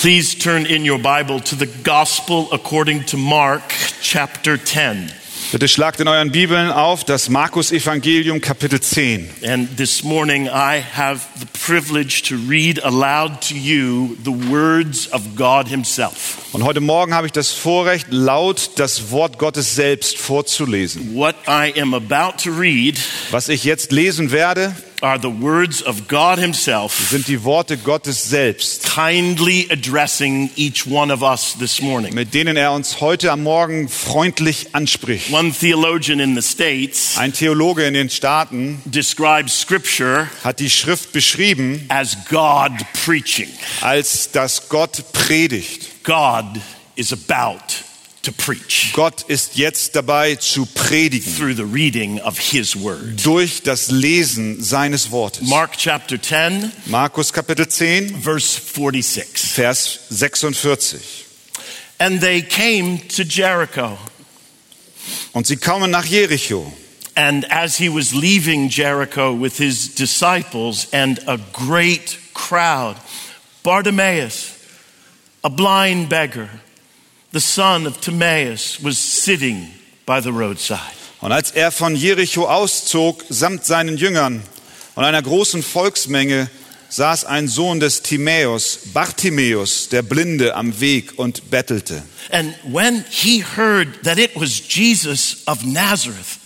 Please turn in your Bible to the Gospel according to Mark, chapter 10. Bitte schlagt in euren Bibeln auf das Markus Evangelium Kapitel 10. And this morning I have the privilege to read aloud to you the words of God Himself. Und heute Morgen habe ich das Vorrecht, laut das Wort Gottes selbst vorzulesen. What I am about to read Was ich jetzt lesen werde, are the words of God Himself sind die Worte Gottes selbst, kindly addressing each one of us this morning. mit denen er uns heute am Morgen freundlich anspricht. One theologian in the States Ein Theologe in den Staaten describes Scripture hat die Schrift beschrieben as God preaching. als dass Gott predigt. God is about to preach Gott ist jetzt dabei zu predigen through the reading of His Word. durch das Lesen seines Wortes. Mark chapter 10, Markus Kapitel 10, verse 46. Vers 46. And they came to Jericho. Und sie kommen nach Jericho. And as he was leaving Jericho with his disciples and a great crowd, Bartimaeus, a blind beggar, the son of Timaeus, was sitting by the roadside. Und als er von Jericho auszog, samt seinen Jüngern und einer großen Volksmenge, saß ein Sohn des Timäus, Bartimäus, der Blinde, am Weg und bettelte. And when he heard that it was Jesus of Nazareth,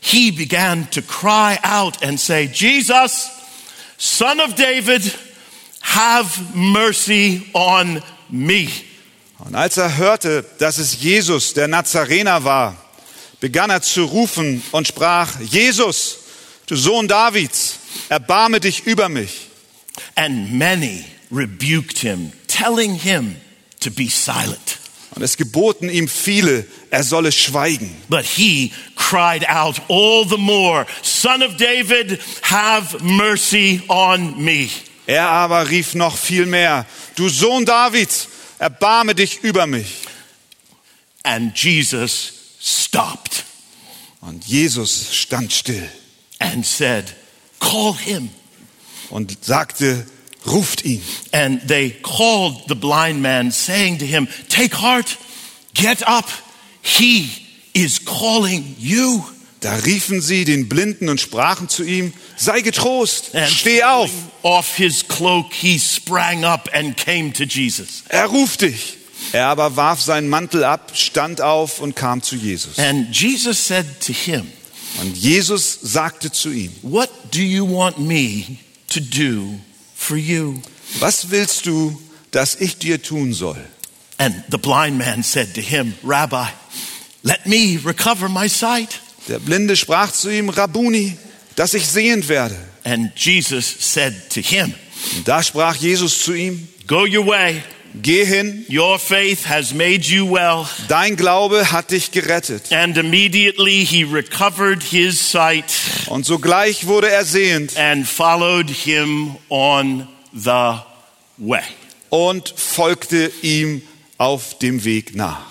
he began to cry out and say, Jesus, son of David, have mercy on me. Und als er hörte, dass es Jesus, der Nazarener war, begann er zu rufen und sprach, Jesus, du Sohn Davids, erbarme dich über mich. And many rebuked him, telling him to be silent. Und es geboten ihm viele, er solle schweigen. But he cried out all the more, Son of David, have mercy on me. Er aber rief noch viel mehr, du Sohn Davids, erbarme dich über mich. And Jesus stopped Und Jesus stand still and said, Call him. und sagte, ruft ihn. And they called the blind man, saying to him, Take heart, get up, he is calling you. Da riefen sie den Blinden und sprachen zu ihm, sei getrost, And steh auf, off his cloak, he sprang up and came to Jesus. er ruft dich. Er aber warf seinen Mantel ab, stand auf und kam zu Jesus. And Jesus said to him, Und Jesus sagte zu ihm, What do you want me to do for you? was willst du, dass ich dir tun soll? And the blind man said to him, Rabbi, let me recover my sight. Der Blinde sprach zu ihm, Rabuni, dass ich sehend werde. And Jesus said to him, Und da sprach Jesus zu ihm, Go your way. geh hin, Your faith has made you well. dein Glaube hat dich gerettet. And immediately he recovered his sight Und sogleich wurde er sehend and followed him on the way. und folgte ihm auf dem Weg nach.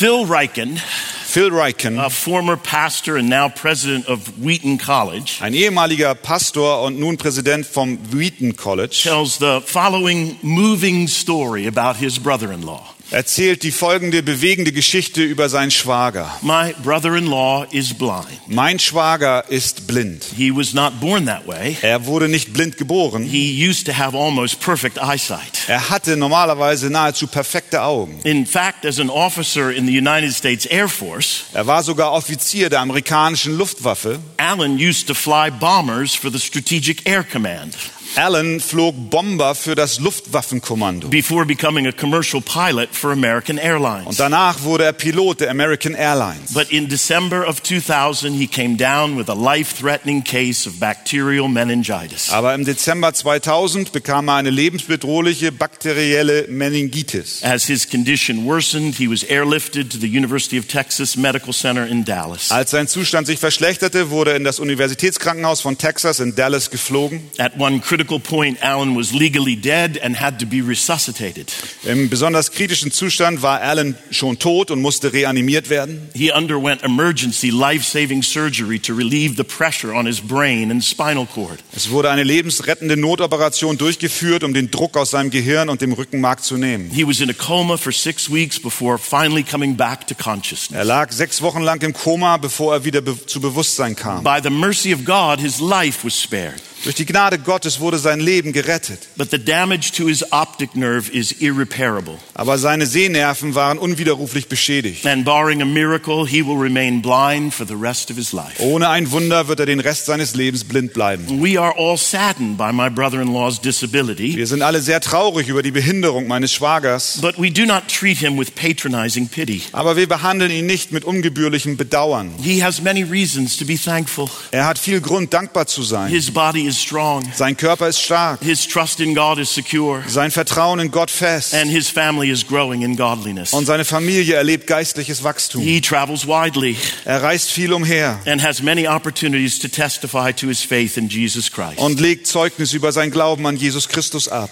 Phil Riken, Phil Riken, a former pastor and now president of Wheaton College, ein ehemaliger Pastor und nun Präsident vom Wheaton College, tells the following moving story about his brother in law. Erzählt die folgende bewegende Geschichte über seinen Schwager. My brother in law is blind. Mein Schwager ist blind. He was not born that way. Er wurde nicht blind geboren. He used to have almost perfect eyesight. Er hatte normalerweise nahezu perfekte Augen. In fact, as an officer in the United States Air Force, Er war sogar Offizier der amerikanischen Luftwaffe. Alan used to fly bombers for the Strategic Air Command Allen flog Bomber für das Luftwaffenkommando. before becoming a commercial pilot for American Und Airlines. danach wurde er Pilot der American Airlines. But in December of 2000, he came down with a life threatening case of bacterial meningitis. Aber im Dezember 2000 bekam er eine lebensbedrohliche bakterielle Meningitis. As his condition worsened, he was airlifted to the University of Texas Medical Center in Dallas. Als sein Zustand sich verschlechterte, wurde er in das Universitätskrankenhaus von Texas in Dallas geflogen. At one critical critical point, Alan was legally dead and had to be resuscitated. Im besonders kritischen Zustand war Alan schon tot und musste reanimiert werden. He underwent emergency life saving surgery to relieve the pressure on his brain and spinal cord. Es wurde eine lebensrettende Notoperation durchgeführt, um den Druck aus seinem Gehirn und dem Rückenmark zu nehmen. He was in a coma for six weeks before finally coming back to consciousness. Er lag sechs Wochen lang im Koma, bevor er wieder be zu Bewusstsein kam. By the mercy of God, his life was spared. Durch die Gnade Gottes wurde sein Leben gerettet. But the damage to his optic nerve is irreparable. Aber seine Sehnerven waren unwiderruflich beschädigt. And barring a miracle, he will remain blind for the rest of his life. Ohne ein Wunder wird er den Rest seines Lebens blind bleiben. We are all saddened by my brother in law's disability, Wir sind alle sehr traurig über die Behinderung meines Schwagers, but we do not treat him with patronizing pity. aber wir behandeln ihn nicht mit ungebührlichem Bedauern. He has many reasons to be thankful. Er hat viel Grund, dankbar zu sein. His body is strong, Sein Körper ist stark, his trust in God is secure, sein Vertrauen in Gott fest and his family is growing in godliness. und seine Familie erlebt geistliches Wachstum. He travels widely Er reist viel umher and has many opportunities to testify to his faith in Jesus Christ. und legt Zeugnis über sein Glauben an Jesus Christus ab.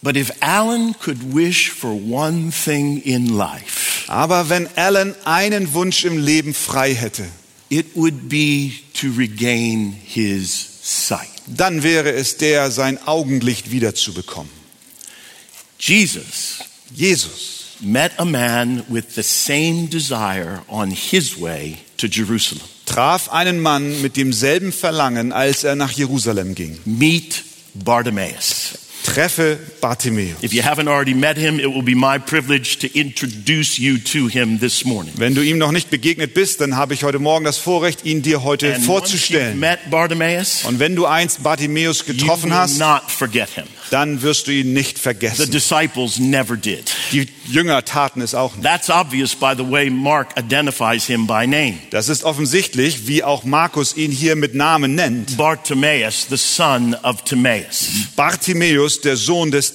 But if Alan could wish for one thing in life, Aber wenn Alan einen Wunsch im Leben frei hätte, it would be to regain his sight. dann wäre es der, sein Augenlicht wiederzubekommen. Jesus Jesus met a man with the same desire on his way to Jerusalem. traf einen Mann mit demselben Verlangen, als er nach Jerusalem ging. Meet Bartimaeus. Treffe Bartimäus. If you haven't already met him, it will be my privilege to introduce you to him this morning. Wenn du ihm noch nicht begegnet bist, dann habe ich heute Morgen das Vorrecht, ihn dir heute And vorzustellen. met Bartimaeus, Und wenn du einst Bartimäus you getroffen hast, not forget him. dann wirst du ihn nicht The vergessen. disciples never did. Die Jünger taten es auch nicht. That's obvious by the way Mark identifies him by name. Das ist offensichtlich, wie auch Markus ihn hier mit Namen nennt. Bartimaeus, the son of Timaeus. Bartimäus, der Sohn des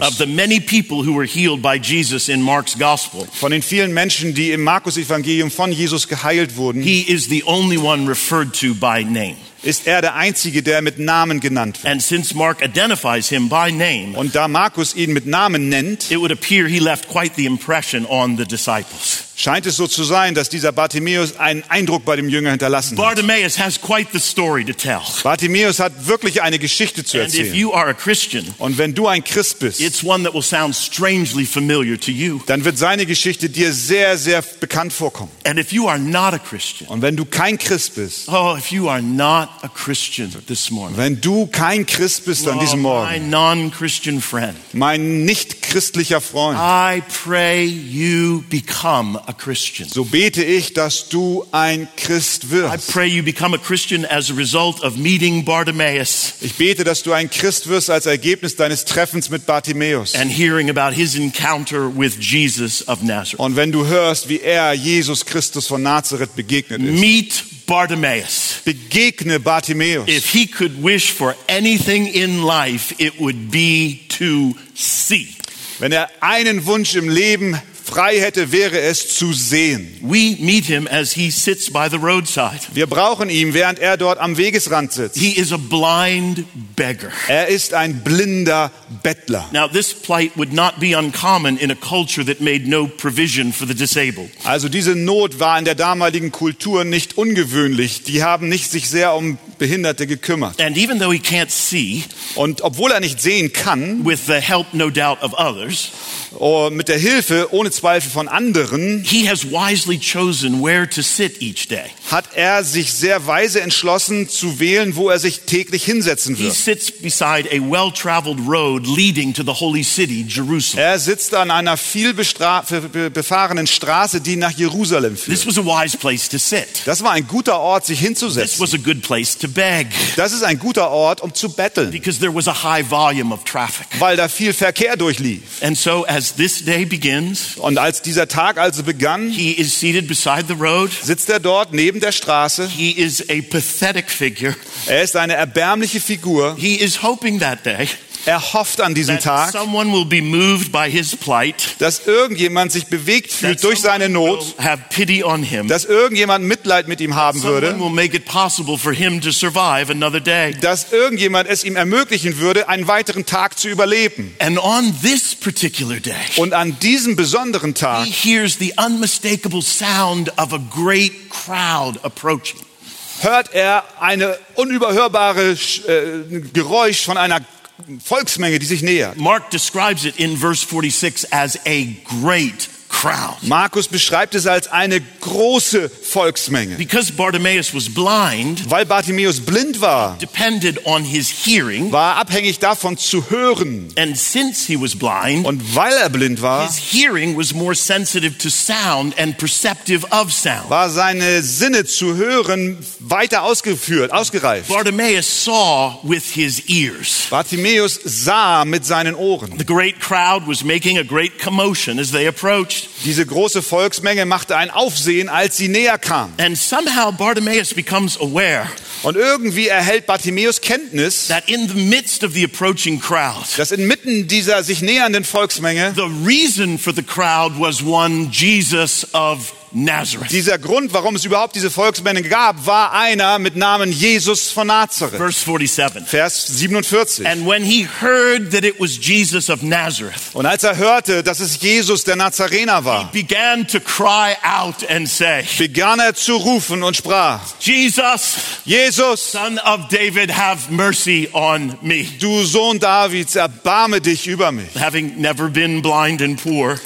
Of the many people who were healed by Jesus in Mark's gospel, Von den vielen Menschen, die im Markus-Evangelium von Jesus geheilt wurden, he is the only one referred to by name. Ist er der Einzige, der mit Namen genannt wird. And since Mark identifies him by name, Und da Markus ihn mit Namen nennt, it would appear he left quite the impression on the disciples. scheint es so zu sein, dass dieser Bartimäus einen Eindruck bei dem Jünger hinterlassen hat. Bartimaeus has quite the story to tell. Bartimäus hat wirklich eine Geschichte zu And if erzählen. you are a Christian, Und wenn du ein Christ bist, it's one that will sound strangely familiar to you. dann wird seine Geschichte dir sehr, sehr bekannt vorkommen. And if you are not a Christian, Und wenn du kein Christ bist, oh, if you are not a Christian this morning, wenn du kein Christ bist an diesem Morgen, mein nicht christlicher Freund, I pray you become a Christian. so bete ich, dass du ein Christ wirst. Ich bete, dass du ein Christ wirst als Ergebnis deines Treffens mit Bartimäus. and hearing about his encounter with Jesus of Nazareth. Und wenn du hörst, wie er Jesus Christus von Nazareth begegnet ist, Meet Bartimaeus. begegne Bartimäus. If he could wish for anything in life, it would be to see. Wenn er einen Wunsch im Leben frei hätte, wäre es zu sehen. We meet him as he sits by the roadside. Wir brauchen ihn, während er dort am Wegesrand sitzt. He is a blind beggar. Er ist ein blinder Bettler. Now, this plight would not be uncommon in a culture that made no provision for the disabled. Also diese Not war in der damaligen Kultur nicht ungewöhnlich. Die haben nicht sich sehr um Behinderte gekümmert. And even though he can't see, Und obwohl er nicht sehen kann, with the help, no doubt, of others, oh, mit der Hilfe ohne Zweifel von anderen, he has wisely chosen where to sit each day. hat er sich sehr weise entschlossen zu wählen, wo er sich täglich hinsetzen He wird. sits beside a well traveled road leading to the holy city, Jerusalem. Er sitzt an einer viel bestra- be- befahrenen Straße, die nach Jerusalem This führt. was a wise place to sit. Das war ein guter Ort, sich This hinzusetzen. was a good place to beg Das ist ein guter Ort, um zu betteln, because there was a high volume of traffic. weil da viel Verkehr durchlief. And so, as this day begins, Und als dieser Tag also begann, he is seated beside the road. sitzt er dort neben der Straße. He is a pathetic figure. Er ist eine erbärmliche Figur. He is hoping that day Er hofft an diesem Tag, someone will be moved by his plight, dass irgendjemand sich bewegt fühlt durch seine Not, will have pity on him, dass irgendjemand Mitleid mit ihm haben würde, will make it possible for him to survive another day. dass irgendjemand es ihm ermöglichen würde, einen weiteren Tag zu überleben. And on this particular day, Und an diesem besonderen Tag he hears the unmistakable sound of a great crowd approaching. hört er eine unüberhörbare äh, Geräusch von einer Volksmenge, die sich nähert. Mark describes it in verse 46 as a great crowd. Markus beschreibt es als eine große Volksmenge. Because Bartimaeus was blind, Weil Bartimäus blind war, depended on his hearing, war abhängig davon zu hören. and since he was blind, Und weil er blind war, his hearing was more sensitive to sound and perceptive of sound. war seine Sinne zu hören weiter ausgeführt, ausgereift. Bartimaeus saw with his ears. Bartimäus sah mit seinen Ohren. The great crowd was making a great commotion as they approached. Diese große Volksmenge machte ein Aufsehen, als sie näher kam. And somehow Bartimaeus becomes aware Und irgendwie erhält Bartimäus Kenntnis, that in the midst of the approaching crowd, dass inmitten dieser sich nähernden Volksmenge the reason for the crowd was one Jesus of Nazareth. dieser Grund, warum es überhaupt diese Volksmenge gab, war einer mit Namen Jesus von Nazareth. Verse 47. Vers 47. And when he heard that it was Jesus of Nazareth, Und als er hörte, dass es Jesus der Nazarener war, began to cry out and say, begann er zu rufen und sprach, Jesus, Jesus, son of David, have mercy on me. du Sohn Davids, erbarme dich über mich. Having never been blind and poor,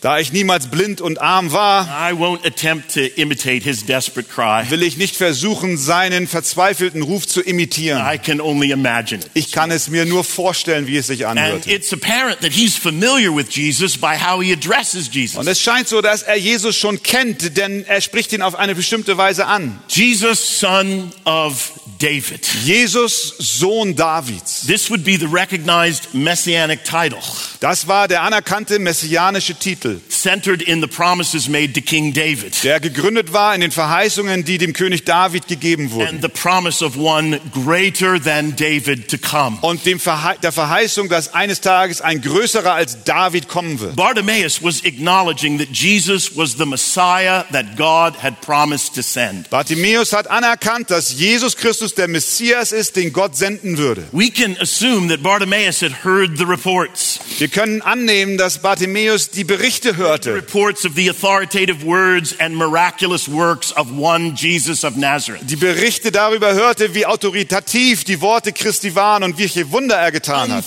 Da ich niemals blind und arm war, I won't attempt to imitate his desperate cry. will ich nicht versuchen, seinen verzweifelten Ruf zu imitieren. I can only imagine it. Ich kann es mir nur vorstellen, wie es sich anhört. it's apparent that he's familiar with Jesus by how he addresses Und es scheint so, dass er Jesus schon kennt, denn er spricht ihn auf eine bestimmte Weise an. Jesus, son of David. Jesus, Sohn Davids. This would be the recognized messianic title, Das war der anerkannte messianische Titel, centered in the promises made to King David der gegründet war in den Verheißungen, die dem König David gegeben wurden. and the promise of one greater than David to come. Und dem Verhe der Verheißung, dass eines Tages ein größerer als David kommen wird. Bartimaeus was acknowledging that Jesus was the Messiah that God had promised to send. Bartimäus hat anerkannt, dass Jesus Christus der Messias ist, den Gott senden würde. We can assume that Bartimaeus had heard the reports, Wir können annehmen, dass Bartimäus die Berichte hörte, reports of the authoritative words and miraculous works of one Jesus of Nazareth. die Berichte darüber hörte, wie autoritativ die Worte Christi waren und welche Wunder er getan hat.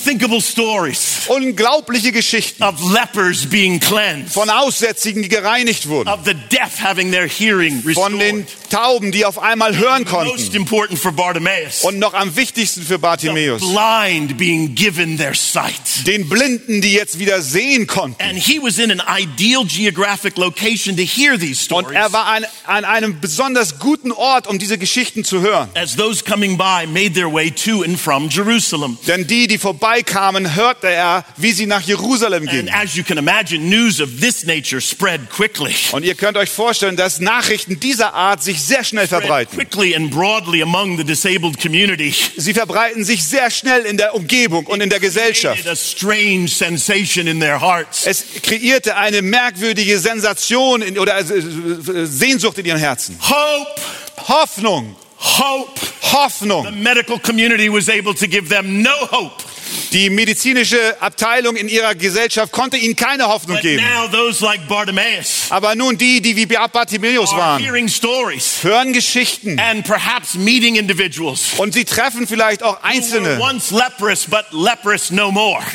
Unglaubliche Geschichten. von Aussätzigen, die gereinigt wurden, von den Tauben, die auf einmal hören konnten. und noch am wichtigsten für Bartimäus, den Blinden, die jetzt wieder sehen konnten. And he was in an ideal geographic location to hear these Und stories. er war an, an einem besonders guten Ort, um diese Geschichten zu hören. as those coming by made their way to and from Jerusalem. Denn die, die vorbeikamen, hörte er, wie sie nach Jerusalem And gingen. as you can imagine, news of this nature spread quickly. Und ihr könnt euch vorstellen, dass Nachrichten dieser Art sich sehr schnell verbreiten. quickly and broadly among the disabled community. Sie verbreiten sich sehr schnell in der Umgebung und in der Gesellschaft. A strange sensation in their hearts. Es kreierte eine merkwürdige Sensation in, oder äh, äh, Sehnsucht in ihren Herzen. Hope, Hoffnung, hope. The Hoffnung. medical community was able to give them no hope. Die medizinische Abteilung in ihrer Gesellschaft konnte ihnen keine Hoffnung geben. Bartimaeus Aber nun die, die wie Bartimäus are waren, hören Geschichten and perhaps meeting individuals und sie treffen vielleicht auch Einzelne,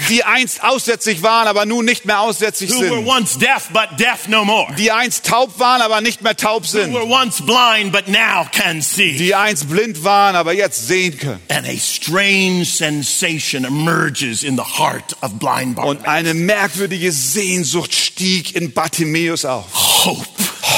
die einst aussätzig waren, aber nun nicht mehr aussätzig sind. once deaf but deaf no more. Die einst taub waren, aber nicht mehr taub Who sind. were once blind but now can see. Die einst blind waren, aber jetzt sehen können. And a strange sensation emerges in the heart of blind Und Bartimaeus. eine merkwürdige Sehnsucht stieg in Bartimäus auf. Hope.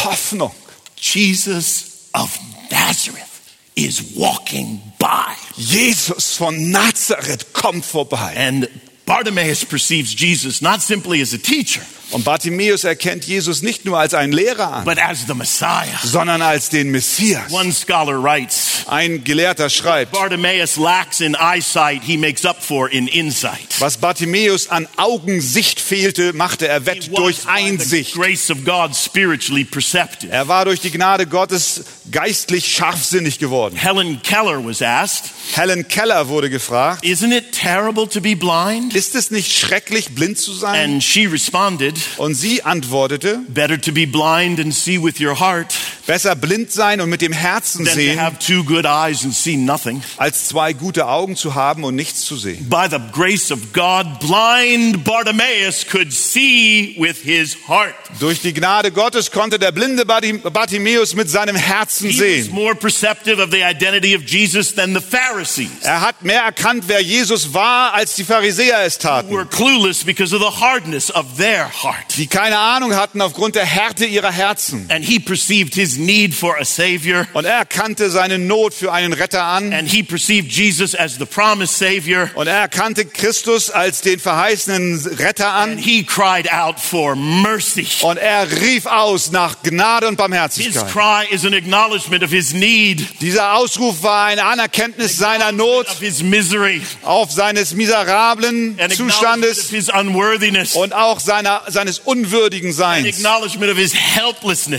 Hoffnung. Jesus of Nazareth is walking by. Jesus von Nazareth kommt vorbei. And Bartimaeus perceives Jesus not simply as a teacher, Und Bartimäus erkennt Jesus nicht nur als einen Lehrer an, but as the Messiah. sondern als den Messias. One scholar writes, Ein Gelehrter schreibt, Bartimaeus lacks in eyesight, he makes up for in insight. was Bartimäus an Augensicht fehlte, machte er wett durch Einsicht. grace of God spiritually perceptive. Er war durch die Gnade Gottes geistlich scharfsinnig geworden. Helen Keller was asked, Helen Keller wurde gefragt, Isn't it terrible to be blind? ist es nicht schrecklich, blind zu sein? And she responded, Und sie antwortete, Better to be blind and see with your heart besser blind sein und mit dem Herzen than to sehen, have two good eyes and see nothing. als zwei gute Augen zu haben und nichts zu sehen. By the grace of God, blind Bartimaeus could see with his heart. Durch die Gnade Gottes konnte der blinde Bartim- Bartimäus mit seinem Herzen He was sehen. more perceptive of the identity of Jesus than the Pharisees, Er hat mehr erkannt, wer Jesus war, als die Pharisäer es who taten, were clueless because of the hardness of their heart. Die keine Ahnung hatten aufgrund der Härte ihrer Herzen. And he perceived his need for a Savior, Und er erkannte seine Not für einen Retter an. and he perceived Jesus as the promised Savior, Und er erkannte Christus als den verheißenen Retter and an. he cried out for mercy. Und er rief aus nach Gnade und His Barmherzigkeit. cry is an acknowledgement of his need, Dieser Ausruf war eine Anerkenntnis seiner Not, of his misery, auf seines miserablen of Zustandes his unworthiness, und auch seiner, seines unwürdigen Seins.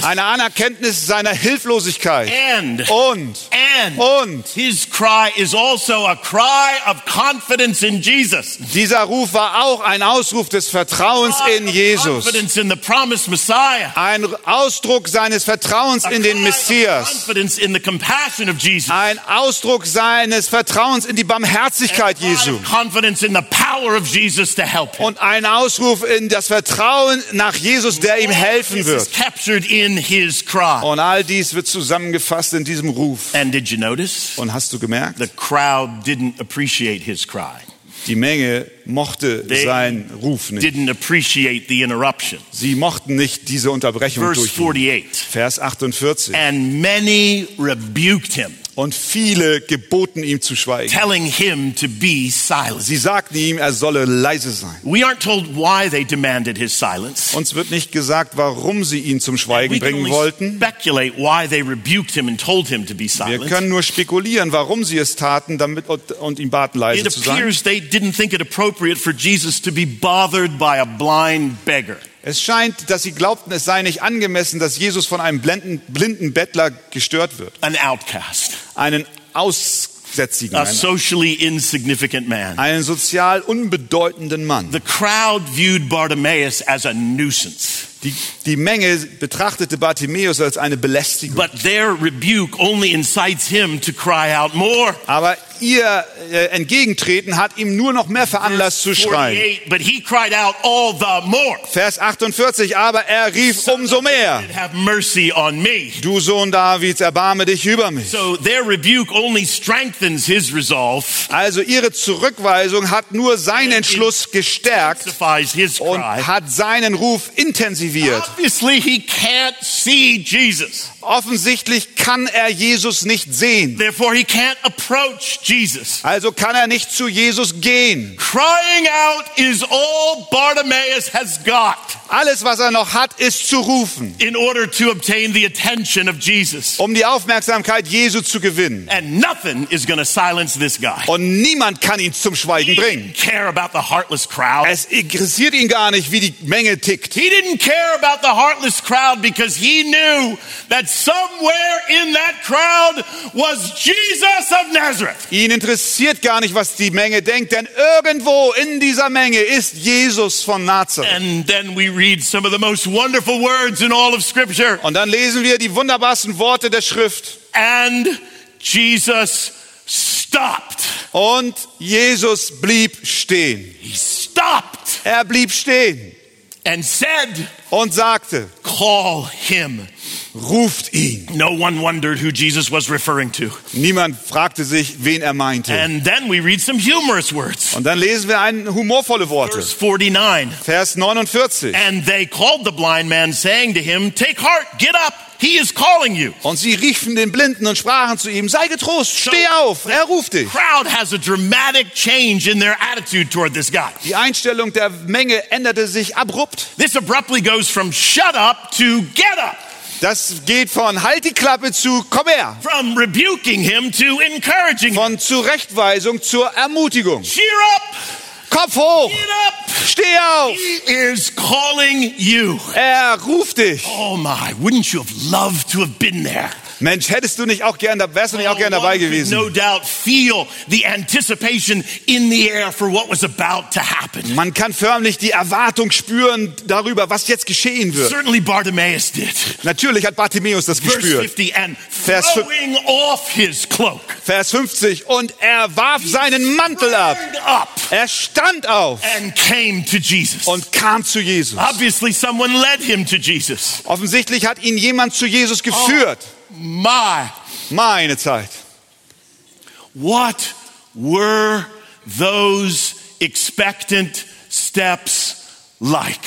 Eine Anerkenntnis seiner Hilflosigkeit. and Und, and und his cry is also a cry of confidence in Jesus. dieser Ruf war auch ein Ausruf des Vertrauens in Jesus. In the promised Messiah. Ein Ausdruck seines Vertrauens A in den Messias. Confidence in the compassion of Jesus. Ein Ausdruck seines Vertrauens in die Barmherzigkeit Jesu. confidence in the power of Jesus to help him. Und ein Ausruf in das Vertrauen nach Jesus, der ihm helfen wird. Und all dies wird zusammengefasst in diesem Ruf. Und hast du gemerkt? The crowd didn't appreciate his cry. Die Menge mochte They seinen Ruf nicht. Sie mochten nicht diese Unterbrechung Verse durchführen. 48. Vers 48. And many rebuked him, Und viele geboten ihm zu schweigen. telling him to be silent. Sie sagten ihm, er solle leise sein. We aren't told why they demanded his silence. Uns wird nicht gesagt, warum sie ihn zum We Schweigen bringen wollten. speculate why they rebuked him and told him to be Wir können nur spekulieren, warum sie es taten damit, und, und ihn baten, leise It zu sein. appears they didn't think it appropriate for Jesus to be bothered by a blind beggar. Es scheint, dass sie glaubten, es sei nicht angemessen, dass Jesus von einem blinden, blinden Bettler gestört wird. an outcast, Einen Aussätzigen, a einen, socially insignificant man. einen sozial unbedeutenden Mann. The crowd viewed Bartimaeus as a nuisance, Die, die Menge betrachtete Bartimäus als eine Belästigung. but their rebuke only incites him to cry out more. Aber ihr äh, Entgegentreten hat ihm nur noch mehr veranlasst zu schreien. 48, but he cried out all the more. Vers 48, aber er rief umso mehr. Du Sohn Davids, erbarme dich über mich. So their rebuke only strengthens his resolve, Also ihre Zurückweisung hat nur seinen Entschluss gestärkt und hat seinen Ruf intensiviert. Obviously, he can't see Jesus. Offensichtlich kann er Jesus nicht sehen. Therefore, he can't approach Jesus. Also kann er nicht zu Jesus gehen. Crying out is all Bartimaeus has got Alles, was er noch hat, ist zu rufen, in order to obtain the attention of Jesus. um die Aufmerksamkeit Jesu zu gewinnen. And nothing is going to silence this guy. Und niemand kann ihn zum Schweigen bringen. care about the heartless crowd. Es interessiert ihn gar nicht, wie die Menge tickt. He didn't care about the heartless crowd because he knew that somewhere in that crowd was Jesus of Nazareth. Ihn interessiert gar nicht, was die Menge denkt, denn irgendwo in dieser Menge ist Jesus von Nazareth. And then we read some of the most wonderful words in all of Scripture. Und dann lesen wir die wunderbarsten Worte der Schrift. And Jesus stopped. Und Jesus blieb stehen. He stopped Er blieb stehen and said, und sagte, Call him ruft ihn. No one wondered who Jesus was referring to. Niemand fragte sich, wen er meinte. And then we read some humorous words. Und dann lesen wir ein humorvolle Worte. Verse 49. Vers 49. And they called the blind man, saying to him, Take heart, get up, he is calling you. Und sie riefen den Blinden und sprachen zu ihm, sei getrost, steh auf, er ruft dich. Crowd has a dramatic change in their attitude toward this guy. Die Einstellung der Menge änderte sich abrupt. This abruptly goes from shut up to get up, Das geht von halt die Klappe zu komm her. from rebuking him to encouraging him. Von Zurechtweisung zur Ermutigung. Cheer up, Kopf hoch, get up. steh auf. He is calling you. Er ruft dich. Oh my, wouldn't you have loved to have been there? Mensch, hättest du nicht auch gern, wärst du nicht auch gern dabei gewesen? No doubt feel the anticipation in the air for what was about to happen. Man kann förmlich die Erwartung spüren darüber, was jetzt geschehen wird. Certainly Bartimaeus did. Natürlich hat Bartimäus das Verse gespürt. 50, and Vers throwing off his cloak, Vers 50. Und er warf seinen Mantel ab. up Er stand auf and came to Jesus. und kam zu Jesus. Obviously, someone led him to Jesus. Offensichtlich hat ihn jemand zu Jesus geführt. My, Meine Zeit. what were those expectant steps like?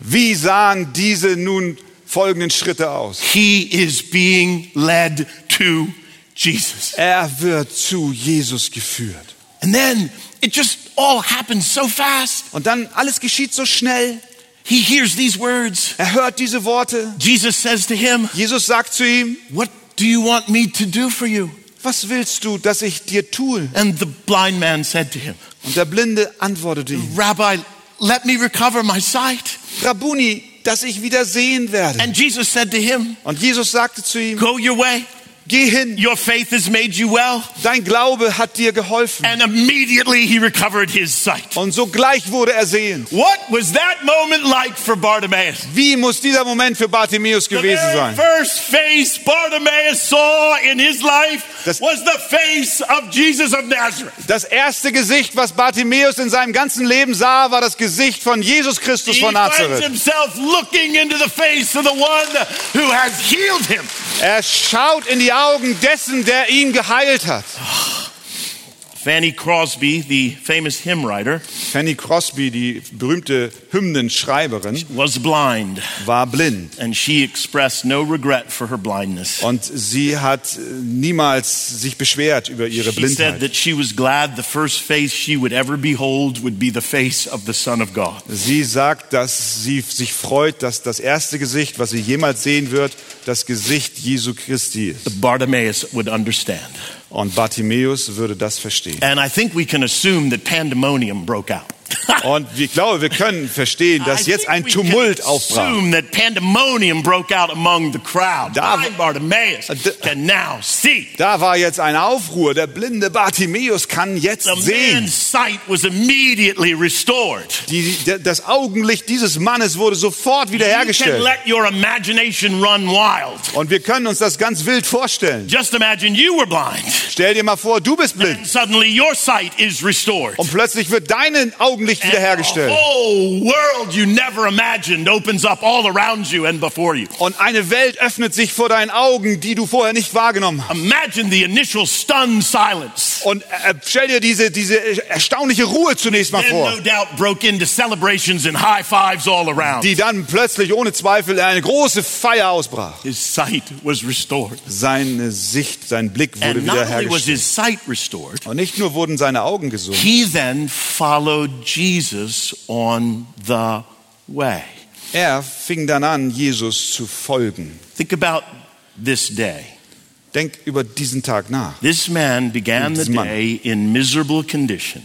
Wie sahen diese nun folgenden Schritte aus? He is being led to Jesus. Er wird zu Jesus geführt. And then it just all happens so fast. Und dann alles geschieht so schnell. He hears these words. Er hört diese Worte. Jesus says to him, Jesus sagt zu ihm, What do you want me to do for you? was willst du, dass ich dir tue? And the blind man said to him, Und der Blinde antwortete ihm, Rabbi, let me recover my sight. Rabuni, dass ich wieder sehen werde. And Jesus said to him, Und Jesus sagte zu ihm, Go your way. Geh hin, Your faith has made you well. dein Glaube hat dir geholfen. And immediately he recovered his sight. Und sogleich wurde er sehend. What was that moment like for Bartimaeus? Wie muss dieser Moment für Bartimäus The gewesen sein? first face Bartimaeus saw in his life Das- was the face of Jesus of Nazareth. Das erste Gesicht, was Bartimäus in seinem ganzen Leben sah, war das Gesicht von Jesus Christus He von finds Nazareth. himself looking into the face of the one who has healed him. Er schaut in die Augen dessen, der ihn geheilt hat. Fanny Crosby, the famous hymn writer, Fanny Crosby, die berühmte Hymnenschreiberin, was blind, war blind. and she expressed no regret for her blindness. Und sie hat äh, niemals sich beschwert über ihre She said Blindheit. that she was glad the first face she would ever behold would be the face of the Son of God. Sie sagt, dass sie sich freut, dass das erste Gesicht, was sie jemals sehen wird, das Gesicht Jesu Christi ist. Bartimaeus would understand. Und Bartimäus würde das verstehen. And I think we can assume that pandemonium broke out. Und ich glaube, wir können verstehen, dass jetzt ein Tumult aufbrach. That pandemonium broke out among the crowd. Da- Blind Bartimaeus D- can now see. Da war jetzt ein Aufruhr. Der blinde Bartimäus kann jetzt The sehen. man's sight was immediately restored. Die, das Augenlicht dieses Mannes wurde sofort You can wiederhergestellt. let your imagination run wild. Und wir können uns das ganz wild vorstellen. Just imagine you were blind. Stell dir mal vor, du bist blind. And suddenly your sight is restored. Und plötzlich wird dein Augenlicht wiederhergestellt. Und eine Welt öffnet sich vor deinen Augen, die du vorher nicht wahrgenommen hast. Imagine the initial stunned silence. Und äh, stell dir diese, diese erstaunliche Ruhe zunächst mal Then vor, no doubt broke into celebrations and high fives all around. die dann plötzlich ohne Zweifel in eine große Feier ausbrach. His sight was restored. Seine Sicht, sein Blick wurde not only was his sight restored, Und nicht nur wurden seine Augen gesund, he then followed Jesus on the way. er fing dann an, Jesus zu folgen. Think about this day. Denk über diesen Tag nach. This man began the day in miserable condition,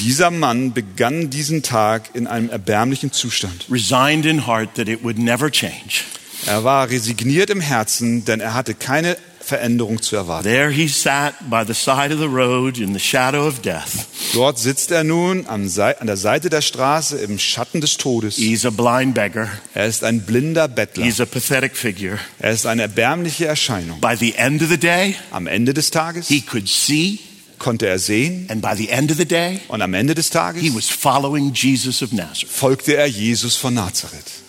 Dieser Mann begann diesen Tag in einem erbärmlichen Zustand. resigned in heart that it would never change. Er war resigniert im Herzen, denn er hatte keine Veränderung zu erwarten. There he sat by the side of the road in the shadow of death. Dort sitzt er nun an der Seite der Straße im Schatten des Todes. He's a blind beggar. Er ist ein blinder Bettler. He's a pathetic figure. Er ist eine erbärmliche Erscheinung. By the end of the day, Am Ende des Tages he could see, konnte er sehen and by the end of the day, und am Ende des Tages he was following Jesus of Nazareth. folgte er Jesus von Nazareth.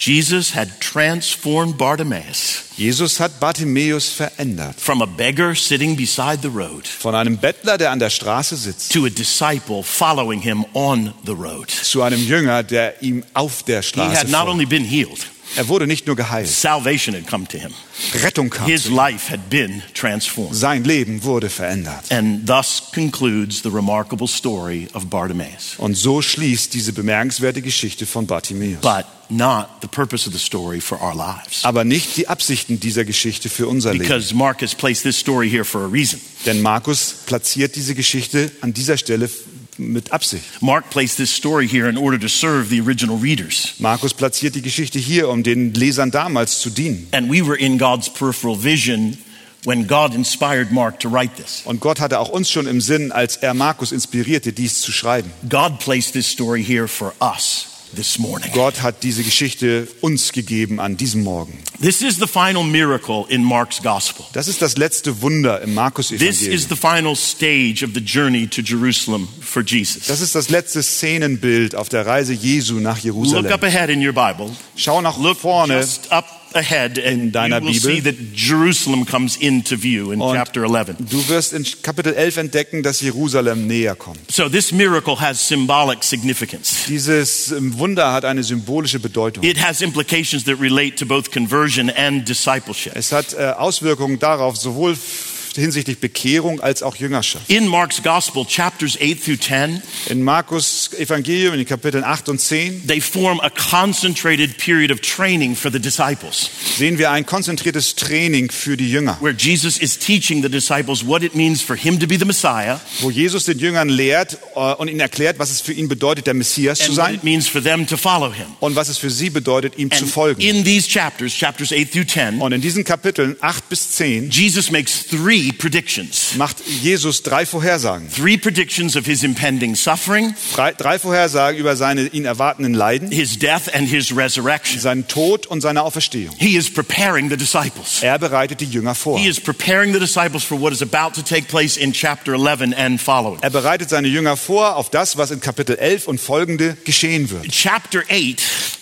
Jesus had transformed Bartimaeus Jesus hat Bartimäus verändert. from a beggar sitting beside the road Von einem Bettler, der an der Straße sitzt, to a disciple following him on the road. zu einem Jünger, der ihm auf der Straße folgt. He had not only been healed, Er wurde nicht nur geheilt, salvation had come to him. Rettung kam. His zu ihm. life had been transformed. Sein Leben wurde verändert. And thus concludes the remarkable story of Bartimaeus. Und so schließt diese bemerkenswerte Geschichte von Bartimäus. But not the purpose of the story for our lives. Aber nicht die Absichten dieser Geschichte für unser Leben. Because Mark has placed this story here for a reason. Denn Markus platziert diese Geschichte an dieser Stelle mit Absicht. Mark placed this story here in order to serve the original readers. Markus platziert die Geschichte hier, um den Lesern damals zu dienen. And we were in God's peripheral vision when God inspired Mark to write this. Und Gott hatte auch uns schon im Sinn, als er Markus inspirierte, dies zu schreiben. God placed this story here for us. Gott hat diese Geschichte uns gegeben an diesem Morgen. This is the final miracle in Mark's gospel. Das ist das letzte Wunder im This is the final stage of the journey to Jerusalem for Jesus. Das ist das letzte Szenenbild auf der Reise Jesu nach Look Jerusalem. up ahead in your Bible. Schau nach Look vorne just up ahead and deiner you will Bibel. see that Jerusalem comes into view in und chapter 11. du wirst in Kapitel 11 entdecken, dass Jerusalem näher kommt. So this miracle has symbolic significance. Dieses ähm, Wunder hat eine symbolische Bedeutung. It has implications that relate to both conversion and discipleship. Es hat äh, Auswirkungen darauf, sowohl hinsichtlich Bekehrung als auch Jüngerschaft. In Mark's gospel, chapters 8 through 10, In Markus Evangelium, in den Kapiteln 8 und 10, they form a concentrated period of training for the disciples, sehen wir ein konzentriertes Training für die Jünger, where Jesus is teaching the disciples what it means for him to be the Messiah wo Jesus den Jüngern lehrt äh, und ihnen erklärt, was es für ihn bedeutet, der Messias zu and what sein it means for them to follow him. und was es für sie bedeutet, ihm zu And folgen. in these chapters, chapters 8 through 10, Und in diesen Kapiteln 8 bis 10 Jesus makes three predictions. macht Jesus drei Vorhersagen. Three predictions of his impending suffering, Drei, drei Vorhersagen über seine ihn erwartenden Leiden, his death, and his resurrection. seinen Tod und seine Auferstehung. He is preparing the disciples. Er bereitet die Jünger vor. He is preparing the disciples for what is about to take place in chapter 11 and following. Er bereitet seine Jünger vor auf das, was in Kapitel 11 und folgende geschehen wird. Chapter 8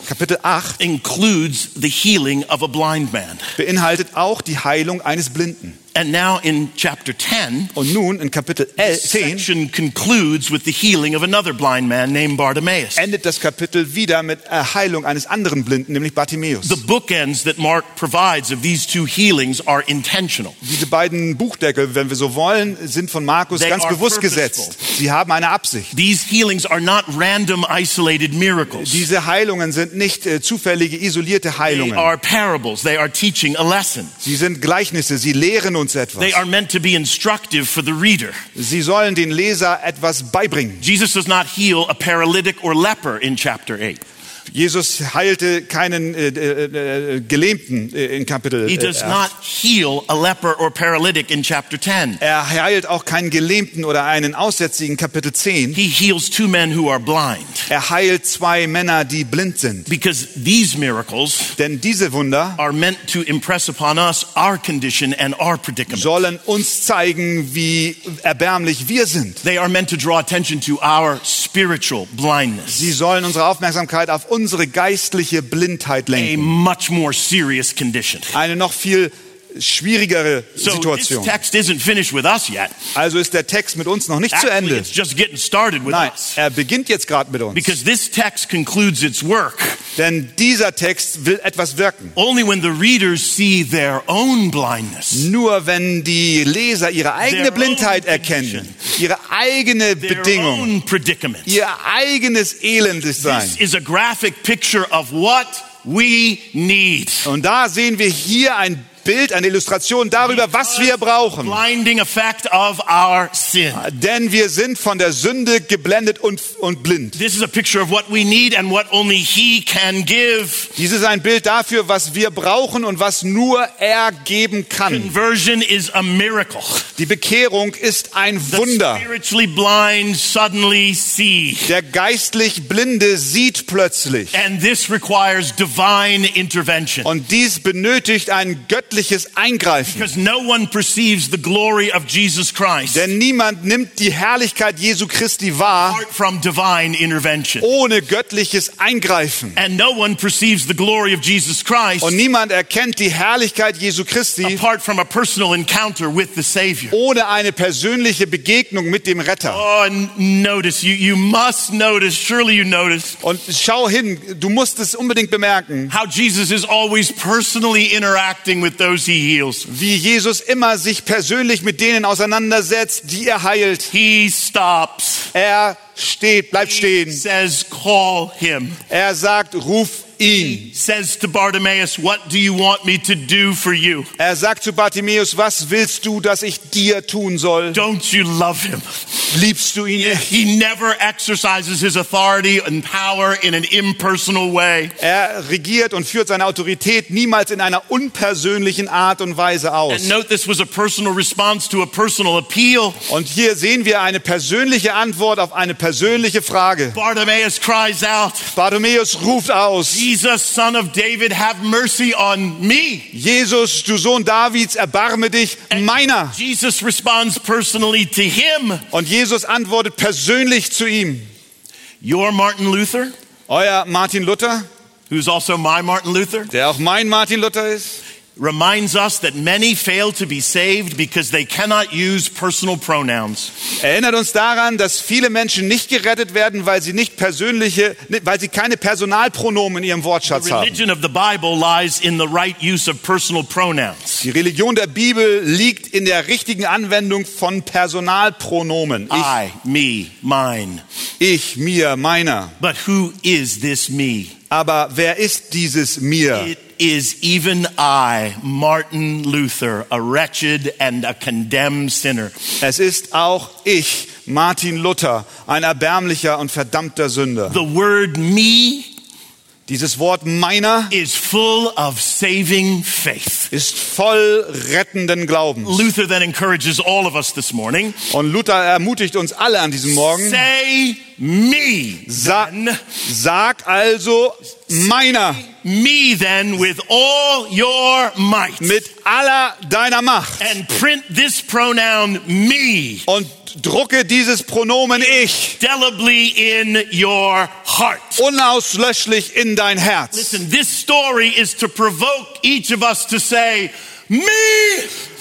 Kapitel 8 includes the healing of a blind man. beinhaltet auch die Heilung eines Blinden. And now in chapter 10, Und nun in Kapitel 11, 10 section concludes with the healing of another blind man named Bartimaeus. endet das Kapitel wieder mit Heilung eines anderen Blinden, nämlich Bartimäus. The bookends that Mark provides of these two healings are intentional. Diese beiden Buchdeckel, wenn wir so wollen, sind von Markus They ganz bewusst gesetzt. Sie haben eine Absicht. These healings are not random, isolated miracles. Diese Heilungen sind nicht äh, zufällige, isolierte They Heilungen. are parables. They are teaching a lesson. Sie sind Gleichnisse, sie lehren uns etwas. They are meant to be instructive for the reader. Sie sollen den Leser etwas beibringen. Jesus does not heal a paralytic or leper in chapter 8. Jesus heilte keinen äh, äh, äh, Gelähmten äh, in Kapitel He äh, does 8. not heal a leper or paralytic in chapter 10. Er heilt auch keinen Gelähmten oder einen Aussätzigen, Kapitel 10. He heals two men who are blind. Er heilt zwei Männer, die blind sind. Because these miracles Denn diese Wunder are meant to impress upon us our condition and our predicament. sollen uns zeigen, wie erbärmlich wir sind. They are meant to draw attention to our spiritual blindness, Sie sollen unsere Aufmerksamkeit auf unsere geistliche Blindheit a lenken. much more serious condition. Eine noch viel schwierigere So Situation. Also ist der Text mit uns noch nicht zu Actually, Ende. started with Nein, us. er beginnt jetzt gerade mit uns. Because this text concludes its work Denn dieser Text will etwas wirken. only when the readers see their own blindness, Nur wenn die Leser ihre eigene Their Blindheit erkennen, ihre eigene their Bedingung, ihr eigenes elendes Sein. This is a graphic picture of what we need. Und da sehen wir hier ein Bild, eine Illustration darüber, was wir brauchen. Denn wir sind von der Sünde geblendet und, und blind. This is a picture of what we need and what only He can give. Dies ist ein Bild dafür, was wir brauchen und was nur er geben kann. Die Bekehrung ist ein Wunder. Der geistlich Blinde sieht plötzlich. Und dies benötigt einen göttlichen göttliches Eingreifen. Because no one perceives the glory of Jesus Christ Denn niemand nimmt die Herrlichkeit Jesu Christi wahr apart from divine intervention. ohne göttliches Eingreifen. And no one perceives the glory of Jesus Christ Und niemand erkennt die Herrlichkeit Jesu Christi apart from a personal encounter with the Savior. ohne eine persönliche Begegnung mit dem Retter. Oh, notice, you, you must notice, surely you notice, Und schau hin, du musst es unbedingt bemerken, how Jesus is always personally interacting with those he heals. wie Jesus immer sich persönlich mit denen auseinandersetzt, die er heilt. He stops. Er steht, bleibt He stehen. says, call him. Er sagt, ruf ihn. Says to Bartimaeus, what do you want me to do for you? Er sagt zu Bartimäus, was willst du, dass ich dir tun soll? Don't you love him? Liebst du ihn nicht? He never exercises his authority and power in an impersonal way. Er regiert und führt seine Autorität niemals in einer unpersönlichen Art und Weise And aus. note this was a personal response to a personal appeal. Und hier sehen wir eine persönliche Antwort auf eine persönliche Frage. Bartimaeus cries out, Bartimäus ruft aus, Jesus, son of David, have mercy on me. Jesus, du Sohn Davids, erbarme dich meiner. Jesus responds personally to him. Und Jesus antwortet persönlich zu ihm. Your Martin Luther, Euer Martin Luther, who's also my Martin Luther, der auch mein Martin Luther ist, reminds us that many fail to be saved because they cannot use personal pronouns. erinnert uns daran, dass viele Menschen nicht gerettet werden, weil sie nicht persönliche, weil sie keine Personalpronomen in ihrem Wortschatz The haben. religion of the Bible lies in the right use of personal pronouns. Die Religion der Bibel liegt in der richtigen Anwendung von Personalpronomen. I, me, mine. Ich, ich, mir, meiner. But who is this me? Aber wer ist dieses mir? It is even I, Martin Luther, a wretched and a condemned sinner. Es ist auch ich, Martin Luther, ein erbärmlicher und verdammter Sünder. The word me Dieses Wort meiner is full of saving faith. ist voll rettenden Glaubens. Luther then encourages all of us this morning. Und Luther ermutigt uns alle an diesem Morgen. Say me. Sa then. sag also meiner Me then with all your might. mit aller deiner Macht And print this pronoun me und drucke dieses Pronomen ich in your heart. unauslöschlich in dein Herz. Listen, this story is to provoke each of us to say, me,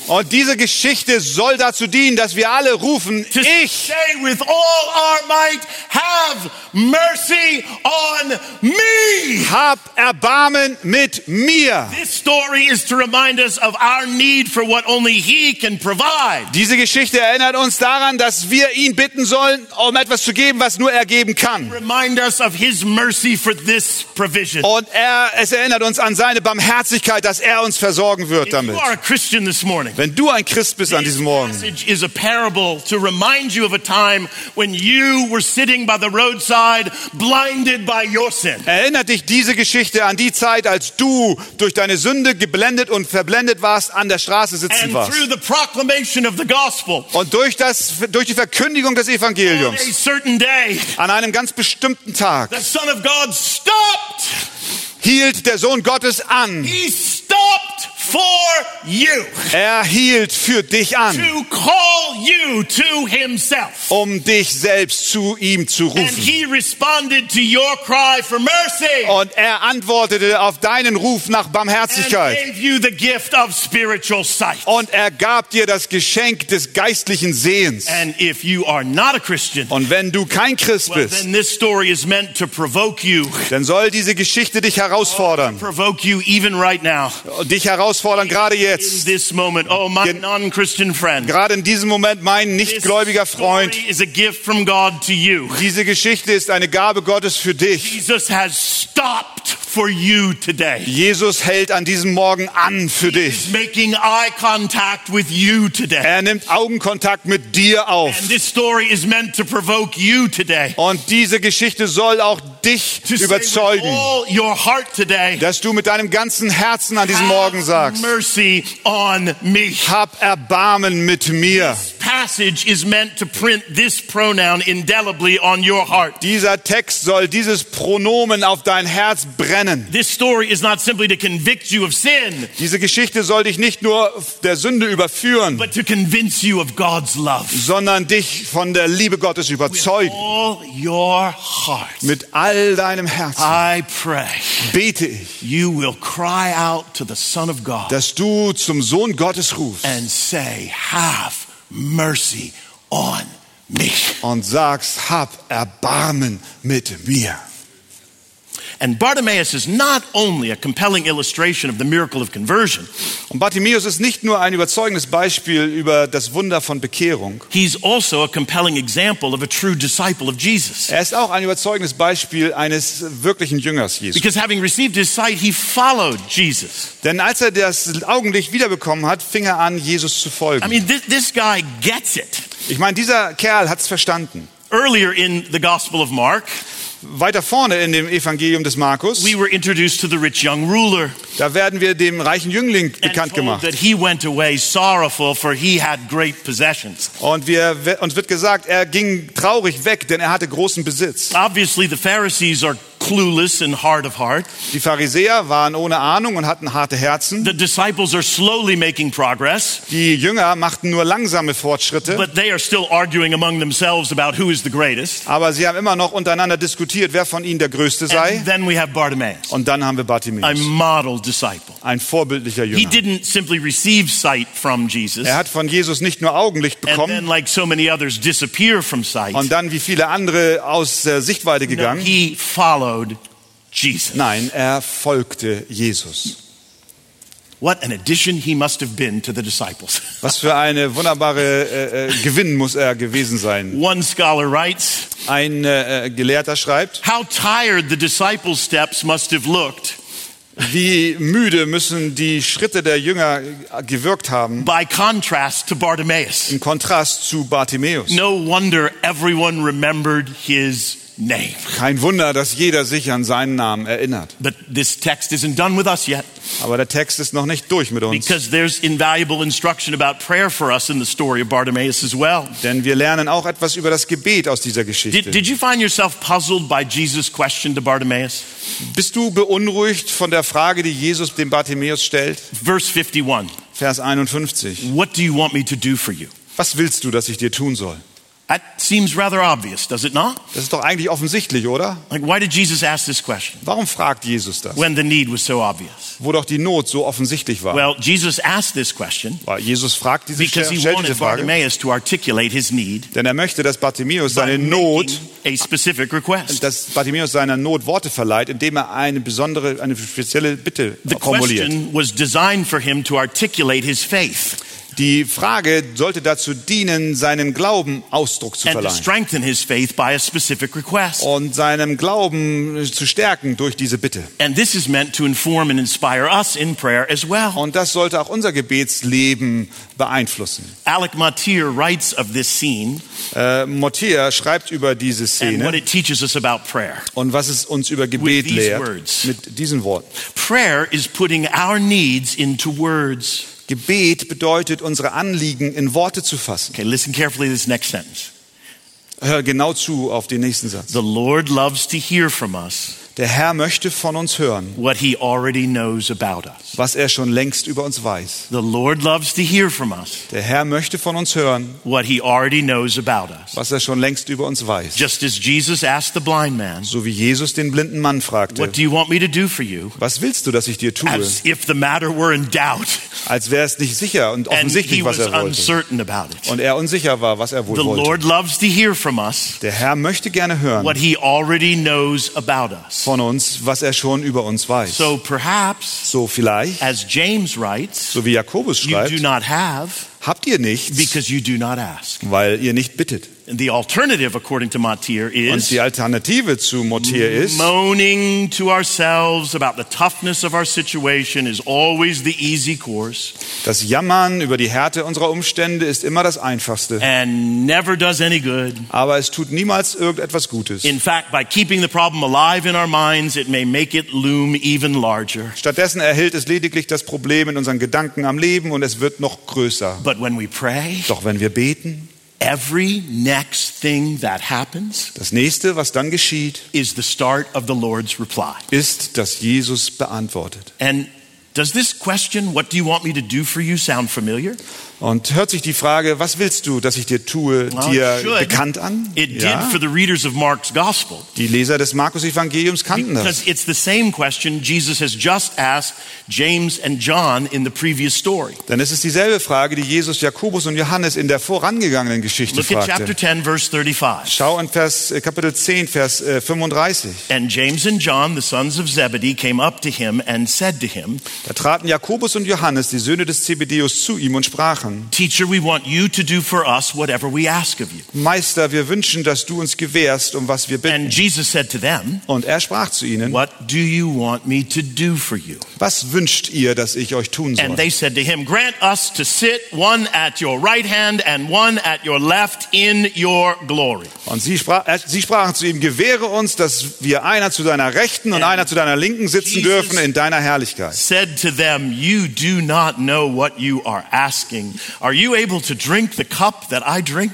Und diese Geschichte soll dazu dienen, dass wir alle rufen, to ich say with all our might, have mercy on me. hab Erbarmen mit mir. This story is to remind us of our need for what only He can provide. Diese Geschichte erinnert uns daran, dass wir ihn bitten sollen, um etwas zu geben, was nur er geben kann. Remind us of His mercy for this provision. Und er, es erinnert uns an seine Barmherzigkeit, dass er uns versorgen wird If damit. you are a Christian this morning, Wenn du ein Christ bist an This diesem Morgen, is a parable to remind you of a time when you were sitting by the roadside, blinded by your sin. erinnert dich diese Geschichte an die Zeit, als du durch deine Sünde geblendet und verblendet warst, an der Straße sitzen And warst. through the proclamation of the gospel, Und durch, das, durch die Verkündigung des on Evangeliums, a certain day, an einem ganz bestimmten Tag, the Son of God stopped. hielt der Sohn Gottes an. He stopped for you Er hielt für dich an, to call you to Himself. um dich selbst zu ihm zu And rufen. He responded to your cry for mercy. Und er antwortete auf deinen Ruf nach And Barmherzigkeit. gave you the gift of spiritual sight. Und er gab dir das Geschenk des geistlichen Sehens. And if you are not a Christian, Und wenn du kein Christ well, bist, then this story is meant to provoke you, dann soll diese Geschichte dich herausfordern. provoke you even right now, dich herausfordern, gerade in jetzt. Oh, Gerade in diesem Moment, mein nichtgläubiger Freund. story is a gift from God to you. Diese Geschichte ist eine Gabe Gottes für dich. Jesus has stopped for you today. Jesus hält an diesem Morgen an für dich. He's making eye contact with you today. Er nimmt Augenkontakt mit dir auf. And this story is meant to provoke you today. Und diese Geschichte soll auch dich To say with überzeugen, all your heart today, dass du mit deinem ganzen Herzen an diesem Morgen sagst, mercy on me. hab Erbarmen mit mir. passage is meant to print this pronoun indelibly on your heart. Dieser Text soll dieses Pronomen auf dein Herz brennen. This story is not simply to convict you of sin, Diese Geschichte soll dich nicht nur der Sünde überführen, but to convince you of God's love. sondern dich von der Liebe Gottes überzeugen. All your heart. Mit all deinem Herzen I pray bete ich, you will cry out to the Son of God dass du zum Sohn Gottes rufst and say, Have mercy on me. und sagst, hab Erbarmen mit mir. And Bartimaeus is not only a compelling illustration of the miracle of conversion, Und Bartimäus ist nicht nur ein überzeugendes Beispiel über das Wunder von Bekehrung, he's also a compelling example of a true disciple of Jesus. er ist auch ein überzeugendes Beispiel eines wirklichen Jüngers Jesus. Because having received his sight, he followed Jesus. Denn als er das Augenlicht wiederbekommen hat, fing er an, Jesus zu I folgen. mean, this, this guy gets it. Ich meine, dieser Kerl hat's verstanden. Earlier in the Gospel of Mark, Weiter vorne in dem Evangelium des Markus, we were introduced to the rich young ruler da werden wir dem reichen Jüngling bekannt gemacht. that he went away sorrowful, for he had great possessions. Und wir, uns wird gesagt, er ging traurig weg, denn er hatte großen Besitz. Obviously, the Pharisees are clueless and hard of heart. Die Pharisäer waren ohne Ahnung und hatten harte Herzen. The disciples are slowly making progress, Die Jünger machten nur langsame Fortschritte, but they are still arguing among themselves about who is the greatest. aber sie haben immer noch untereinander diskutiert, wer von ihnen der Größte sei. And then we have Bartimaeus, Und dann haben wir a Bartimäus, model disciple. ein vorbildlicher He Jünger. didn't simply receive sight from Jesus Er hat von Jesus nicht nur Augenlicht and then, bekommen like so many others, disappear from sight. und dann wie viele andere aus der Sichtweite No, gegangen. he followed Jesus. Nein, er folgte Jesus. What an addition he must have been to the disciples. Was für eine wunderbare äh, äh, Gewinn muss er gewesen sein. One scholar writes, Ein äh, Gelehrter schreibt, How tired the disciples' steps must have looked wie müde müssen die Schritte der Jünger gewirkt haben by contrast to Bartimaeus. im Kontrast zu Bartimäus. No wonder everyone remembered his name. Kein Wunder, dass jeder sich an seinen Namen erinnert. But this text isn't done with us yet Aber der Text ist noch nicht durch mit uns. because there's invaluable instruction about prayer for us in the story of Bartimaeus as well. Denn wir lernen auch etwas über das Gebet aus dieser Did, Geschichte. did you find yourself puzzled by Jesus' question to Bartimaeus? Bist du beunruhigt von der Frage, die Jesus dem Bartimäus stellt? Verse 51 Vers 51. What do you want me to do for you? Was willst du, dass ich dir tun soll? That seems rather obvious, does it not? Das ist doch eigentlich offensichtlich, oder? Like, why did Jesus ask this question Warum fragt Jesus das? when the need was so obvious? Wo doch die Not so offensichtlich war. Well, Jesus asked this question Weil Jesus fragt diese, because he wanted Frage, Bartimaeus to articulate his need denn er möchte, dass Bartimäus by seine Not, a specific request. dass Bartimäus seiner Not Worte verleiht, indem er eine besondere, eine spezielle Bitte The formuliert. question was designed for him to articulate his faith Die Frage sollte dazu dienen, seinen Glauben Ausdruck zu verleihen und seinem Glauben zu stärken durch diese Bitte. And this is meant to inform and inspire us in prayer as well. Und das sollte auch unser Gebetsleben beeinflussen. Alec Matier writes of this scene Äh, Mortier schreibt über diese and what Szene it teaches us about prayer. und was es uns über Gebet lehrt words. mit diesen Worten. Prayer is putting our needs into words. Gebet bedeutet, unsere Anliegen in Worte zu fassen. Okay, listen carefully to this next sentence. Hör genau zu auf den nächsten Satz. The Lord loves to hear from us Der Herr möchte von uns hören, what he already knows about us. was er schon längst über uns weiß. The Lord loves to hear from us Der Herr möchte von uns hören, what he already knows about us. was er schon längst über uns weiß. Just as Jesus asked the blind man, So wie Jesus den blinden Mann fragte, What do you want me to do for you? was willst du, dass ich dir tue? As if the matter were in doubt Als wäre es nicht sicher und and he offensichtlich, was was er wollte. uncertain about it. Und er unsicher war, was er wohl The wollte. Lord loves to hear from us Der Herr möchte gerne hören what he already knows about us. Von uns, was er schon über uns weiß. So perhaps, So vielleicht, as James writes, so wie Jakobus you do schreibt, not have habt ihr nichts, because you do not ask. weil ihr nicht bittet. And the alternative, according to Und is die Alternative zu Motir ist, moaning to ourselves about the toughness of our situation is always the easy course das Jammern über die Härte unserer Umstände ist immer das Einfachste. and never does any good. Aber es tut niemals irgendetwas Gutes. In fact, by keeping the problem alive in our minds, it may make it loom even larger. Stattdessen erhält es lediglich das Problem in unseren Gedanken am Leben und es wird noch größer. But when we pray, Doch wenn wir beten, every next thing that happens Das nächste, was dann geschieht, is the start of the Lord's reply. ist, dass Jesus beantwortet. And does this question, what do you want me to do for you, sound familiar? Und hört sich die Frage, was willst du, dass ich dir tue, Well, dir should. bekannt an? It Ja. did for the readers of Mark's gospel. Die Leser des Markus-Evangeliums kannten das. Because it's the same question Jesus has just asked James and John in the previous story. Denn es ist dieselbe Frage, die Jesus, Jakobus und Johannes in der vorangegangenen Geschichte Look at chapter fragte. 10, verse 35. Schau in Vers, äh, Kapitel 10, Vers äh, 35. And James and John, the sons of Zebedee, came up to him and said to him, Da traten Jakobus und Johannes, die Söhne des Zebedeus, zu ihm und sprachen, Teacher, we want you to do for us whatever we ask of you. Meister, wir wünschen, dass du uns gewährst, um was wir bitten. And Jesus said to them, Und er sprach zu ihnen, What do you want me to do for you? was wünscht ihr, dass ich euch tun And soll? they said to him, Grant us to sit one at your right hand and one at your left in your glory. Und sie, sprach, äh, sie sprachen zu ihm, gewähre uns, dass wir einer zu deiner Rechten und einer zu deiner Linken sitzen Jesus- dürfen in deiner Herrlichkeit. Said to them, You do not know what you are asking. Are you able to drink the cup that I drink?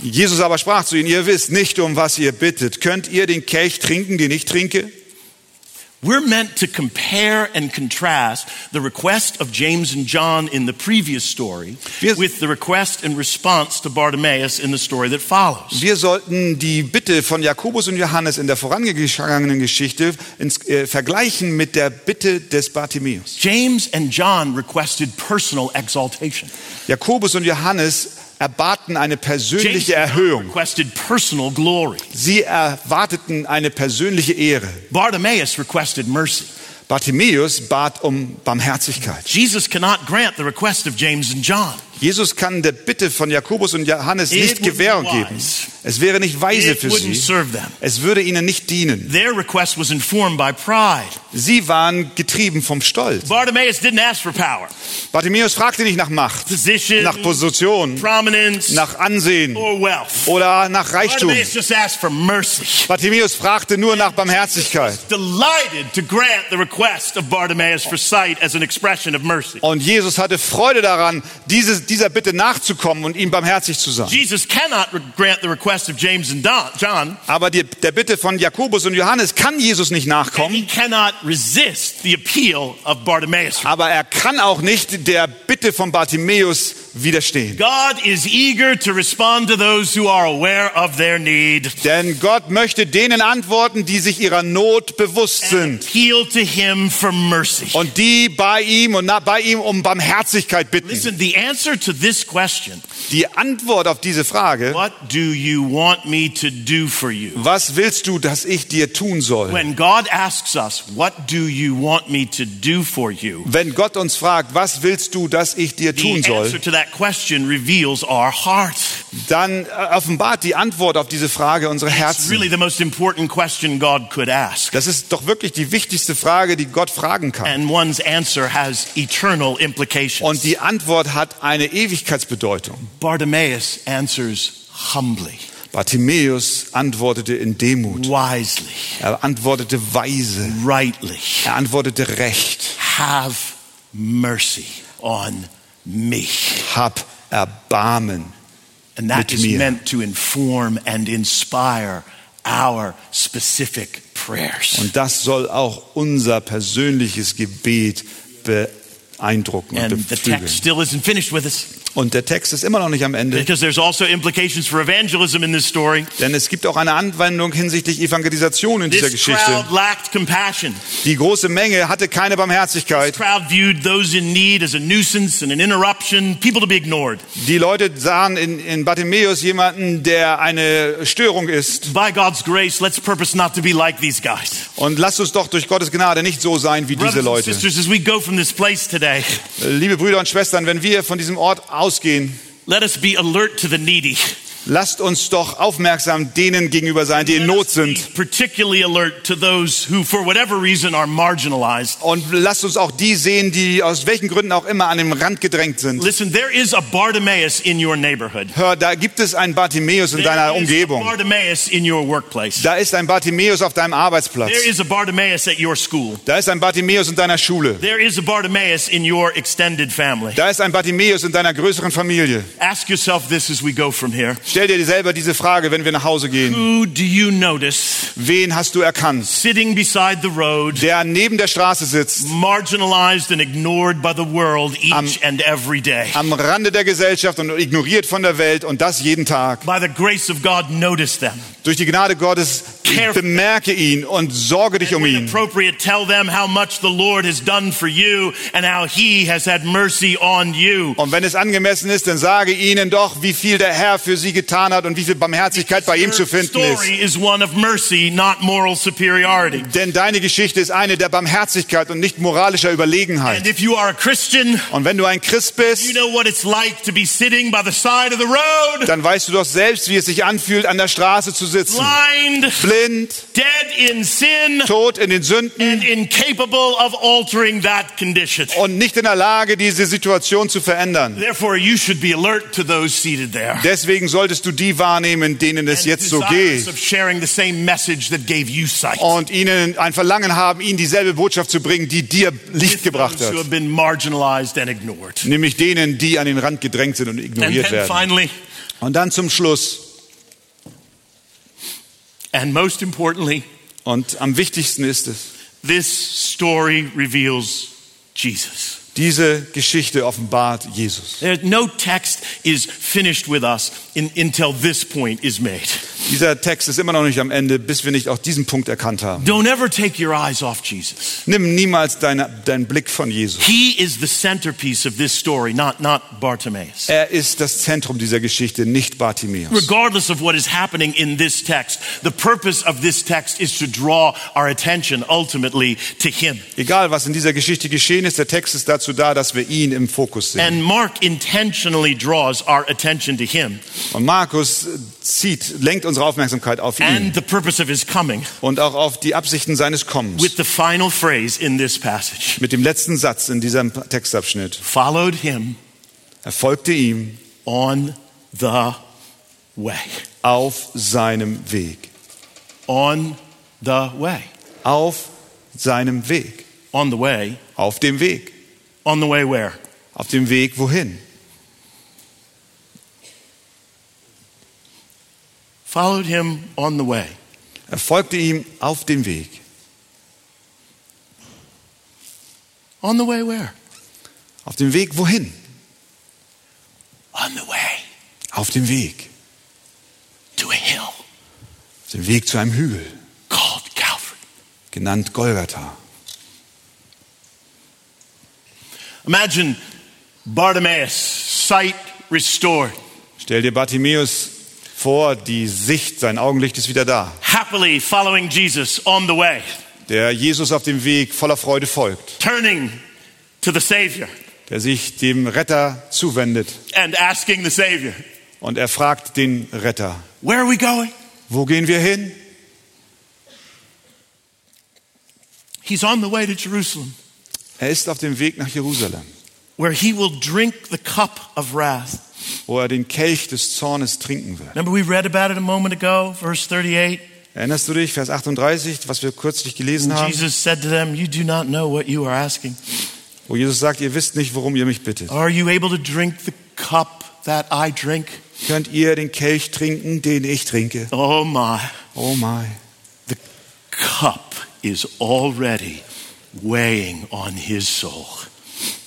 Jesus aber sprach zu ihnen, ihr wisst nicht, um was ihr bittet. Könnt ihr den Kelch trinken, den ich trinke? We're meant to compare and contrast the request of James and John in the previous story with the request and response to Bartimaeus in the story that follows. Wir sollten die Bitte von Jakobus und Johannes in der vorangegangenen Geschichte ins, äh, vergleichen mit der Bitte des Bartimäus. James and John requested personal exaltation. Jakobus und Johannes erbaten eine persönliche Erhöhung. Sie erwarteten eine persönliche Ehre. Bartimaeus requested mercy. Bartimäus bat um Barmherzigkeit. Jesus cannot grant the request of James and John. Jesus kann der Bitte von Jakobus und Johannes nicht be geben. Es wäre nicht weise für sie. Es würde ihnen nicht dienen. Their request was informed by pride. Sie waren getrieben vom Stolz. Bartimaeus Bartimäus fragte nicht nach Macht, position, nach Position, nach Ansehen or wealth. oder nach Reichtum. Bartimaeus. Bartimäus fragte nur nach Barmherzigkeit. Und Jesus hatte Freude daran, diese, dieser Bitte nachzukommen und ihm barmherzig zu sein. Jesus cannot re- grant the request of James and John, Aber die, der Bitte von Jakobus und Johannes kann Jesus nicht and he nachkommen. cannot resist the appeal of Bartimaeus. Aber er kann auch nicht der Bitte von Bartimäus widerstehen. God is eager to respond to those who are aware of their need. Denn Gott möchte denen antworten, die sich ihrer Not bewusst sind appeal to him for mercy. und die bei ihm und bei ihm um Barmherzigkeit bitten. Listen, the answer to this question, Die Antwort auf diese Frage, what do you want me to do for you? was willst du, dass ich dir tun soll? When God asks us, what do you want me to do for you? Wenn Gott uns fragt, was willst du, dass ich dir The tun answer soll, to that question reveals our heart. dann äh, offenbart die Antwort auf diese Frage unsere It's Herzen. really the most important question God could ask. Das ist doch wirklich die wichtigste Frage, die Gott fragen kann. And one's answer has eternal implications. Und die Antwort hat eine Ewigkeitsbedeutung. Bartimaeus answers humbly, Bartimäus antwortete in Demut. wisely, Er antwortete weise. rightly. Er antwortete recht. Have mercy on me. Hab Erbarmen. And that Mit is mir. meant to inform and inspire our specific prayers. Und das soll auch unser persönliches Gebet beeindrucken und And the beflügeln. text still isn't finished with us Und der Text ist immer noch nicht am Ende, because there's also implications for evangelism in this story. denn es gibt auch eine Anwendung hinsichtlich Evangelisation in dieser This Geschichte. lacked compassion. Die große Menge hatte keine Barmherzigkeit. Die Leute sahen in, in Bartimäus jemanden, der eine Störung ist. By God's grace, let's purpose not to be like these guys. Und lasst uns doch durch Gottes Gnade nicht so sein wie diese Brothers Leute. sisters, today, Liebe Brüder und Schwestern, wenn wir von diesem Ort ausgehen, let us be alert to the needy. Lasst uns doch aufmerksam denen gegenüber sein, die in Not sind. Und lasst uns auch die sehen, die aus welchen Gründen auch immer an den Rand gedrängt sind. Listen, there is a Bartimaeus in your neighborhood. Hör, da gibt es einen Bartimäus in There deiner is a Umgebung. Bartimaeus in your workplace. Da ist ein Bartimäus auf deinem Arbeitsplatz. There is a Bartimaeus at your school. Da ist ein Bartimäus in deiner Schule. There is a Bartimaeus in your extended family. Da ist ein Bartimäus in deiner größeren Familie. Ask yourself this as we go from here. Stell dir selber diese Frage, wenn wir nach Hause gehen. Who do you notice Wen hast du erkannt, sitting beside the road, der neben der Straße sitzt, marginalized and ignored by the world each and every day? am Rande der Gesellschaft und ignoriert von der Welt und das jeden Tag? By the grace of God, notice them. Durch die Gnade Gottes bemerke ihn und sorge dich um When ihn. appropriate, tell them how much the Lord has done for you and how He has had mercy on you. Und wenn es angemessen ist, dann sage ihnen doch, wie viel der Herr für sie getan hat und wie viel Barmherzigkeit bei ihm zu finden ist. Denn deine Geschichte ist eine der Barmherzigkeit und nicht moralischer Überlegenheit. Und wenn du ein Christ bist, dann weißt du doch selbst, wie es sich anfühlt, an der Straße zu sitzen. blind, Blind, dead in sin, tot in den Sünden und nicht in der Lage, diese Situation zu verändern. Therefore, you solltest du die wahrnehmen, denen es and jetzt so geht. Und ihnen ein Verlangen haben, ihnen dieselbe Botschaft zu bringen, die dir Licht gebracht hat. Nämlich denen, die an den Rand gedrängt sind und And ignoriert werden. finally, Und dann zum Schluss and most importantly, und am wichtigsten ist es, this story reveals Jesus. diese Geschichte offenbart Jesus. No text is finished with us in, until this point is made. Dieser Text ist immer noch nicht am Ende, bis wir nicht auch diesen Punkt erkannt haben. Don't ever take your eyes off Jesus. Nimm niemals deine, deinen Blick von Jesus. He is the centerpiece of this story, not, not Bartimaeus. Er ist das Zentrum dieser Geschichte, nicht Bartimäus. Regardless of what is happening in this text, the purpose of this text is to draw our attention ultimately to Him. Egal, was in dieser Geschichte geschehen ist, der Text ist dazu da, dass wir ihn im Fokus sehen. And Mark intentionally draws our attention to Him Und Markus zieht, lenkt unsere Aufmerksamkeit auf ihn and the purpose of His coming und auch auf die Absichten seines Kommens. with the final phrase in this passage Mit dem letzten Satz in diesem Textabschnitt. followed Him Er folgte ihm on the way. auf seinem Weg. On the way. Auf seinem Weg. On the way. Auf dem Weg. On the way where? Auf dem Weg wohin? Followed Him on the way. Er folgte ihm auf dem Weg. On the way where? Auf dem Weg wohin? On the way Auf dem Weg. to a hill Auf dem Weg zu einem Hügel, called Calvary. genannt Golgatha. Imagine Bartimaeus, sight restored, Stell dir Bartimäus vor, die Sicht, sein Augenlicht ist wieder da. happily following Jesus on the way, Der Jesus auf dem Weg voller Freude folgt. turning to the Savior Der sich dem Retter zuwendet. and asking the Savior, Und er fragt den Retter, Where are we going? wo gehen wir hin? He's on the way to Jerusalem, Er ist auf dem Weg nach Jerusalem, where he will drink the cup of wrath. wo er den Kelch des Zornes trinken wird. Remember, we read about it a moment ago, verse 38. Erinnerst du dich, Vers 38, was wir kürzlich gelesen haben? Jesus said to them, You do not know what you are asking. Wo Jesus sagt, ihr wisst nicht, worum ihr mich bittet. Are you able to drink the cup that I drink? Könnt ihr den Kelch trinken, den ich trinke? Oh my. Oh my. The cup is already weighing on his soul.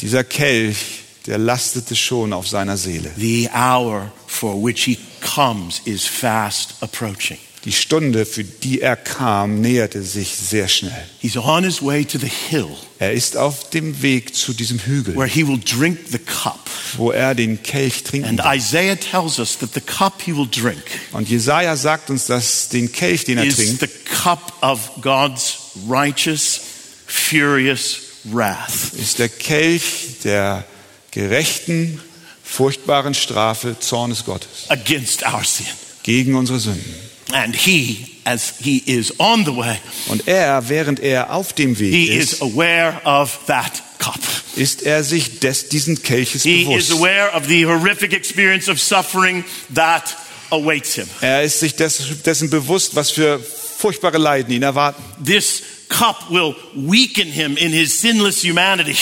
Dieser Kelch, der lastete schon auf seiner Seele. The hour for which he comes is fast approaching. Die Stunde, für die er kam, näherte sich sehr schnell. He's on his way to the hill Er ist auf dem Weg zu diesem Hügel, where he will drink the cup. wo er den Kelch trinken And wird. Isaiah tells us that the cup he will drink Und Jesaja sagt uns, dass den Kelch, den er is trinkt, the cup of God's righteous, furious wrath. ist der Kelch der gerechten, furchtbaren Strafe Zornes Gottes against our sin. gegen unsere Sünden. And he, as he is on the way, Und er, während er auf dem Weg he is ist, aware of that cup. ist er sich des, diesen Kelches He is bewusst. aware of the horrific experience of suffering that awaits him. Er ist sich des, dessen bewusst, was für furchtbare Leiden ihn erwarten. This cup will weaken him in his sinless humanity.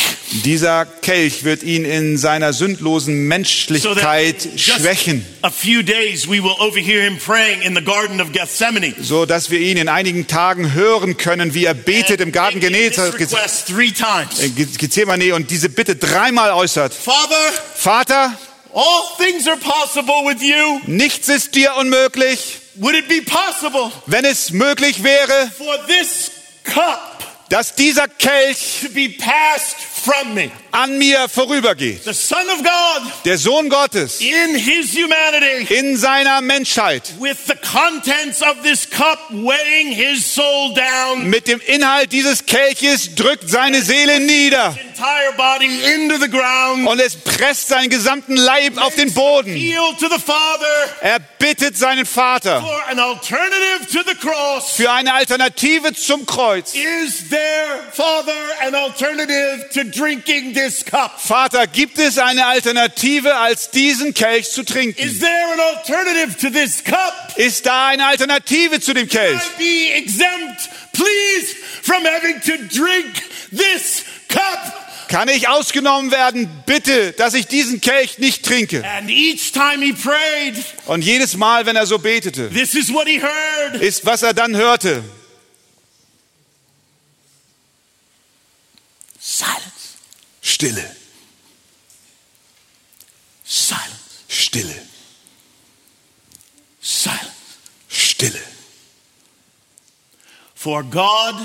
Dieser Kelch wird ihn in seiner sündlosen So Menschlichkeit just schwächen, a few days we will overhear him praying in the Garden of Gethsemane. so dass wir ihn in einigen Tagen hören können, wie er betet im Garten Genezareth, request three times. äh, Ge- Gethsemane und diese Bitte dreimal äußert. Father, Vater, all things are possible with you. nichts ist dir unmöglich. Would it be possible Wenn es möglich wäre, for this cup dass dieser Kelch to be passed? An mir vorübergeht. The Son of God Der Sohn Gottes in his humanity in seiner Menschheit with the contents of this cup weighing his soul down, mit dem Inhalt dieses Kelches drückt seine Seele nieder entire body into the ground, und es presst seinen gesamten Leib auf den Boden. Er bittet seinen Vater für eine Alternative zum Kreuz. Is there, Father, an alternative to drinking this cup? Vater, gibt es eine Alternative, als diesen Kelch zu trinken? Is there an alternative to this cup? Ist da eine Alternative zu dem Kelch? I be exempt, please, from having to drink this cup? Kann ich ausgenommen werden? Bitte, dass ich diesen Kelch nicht trinke. And each time he prayed, Und jedes Mal, wenn er so betete, this is what he heard. ist, was er dann hörte. Silence. Stille, Silence. Stille, Silence. Stille. For God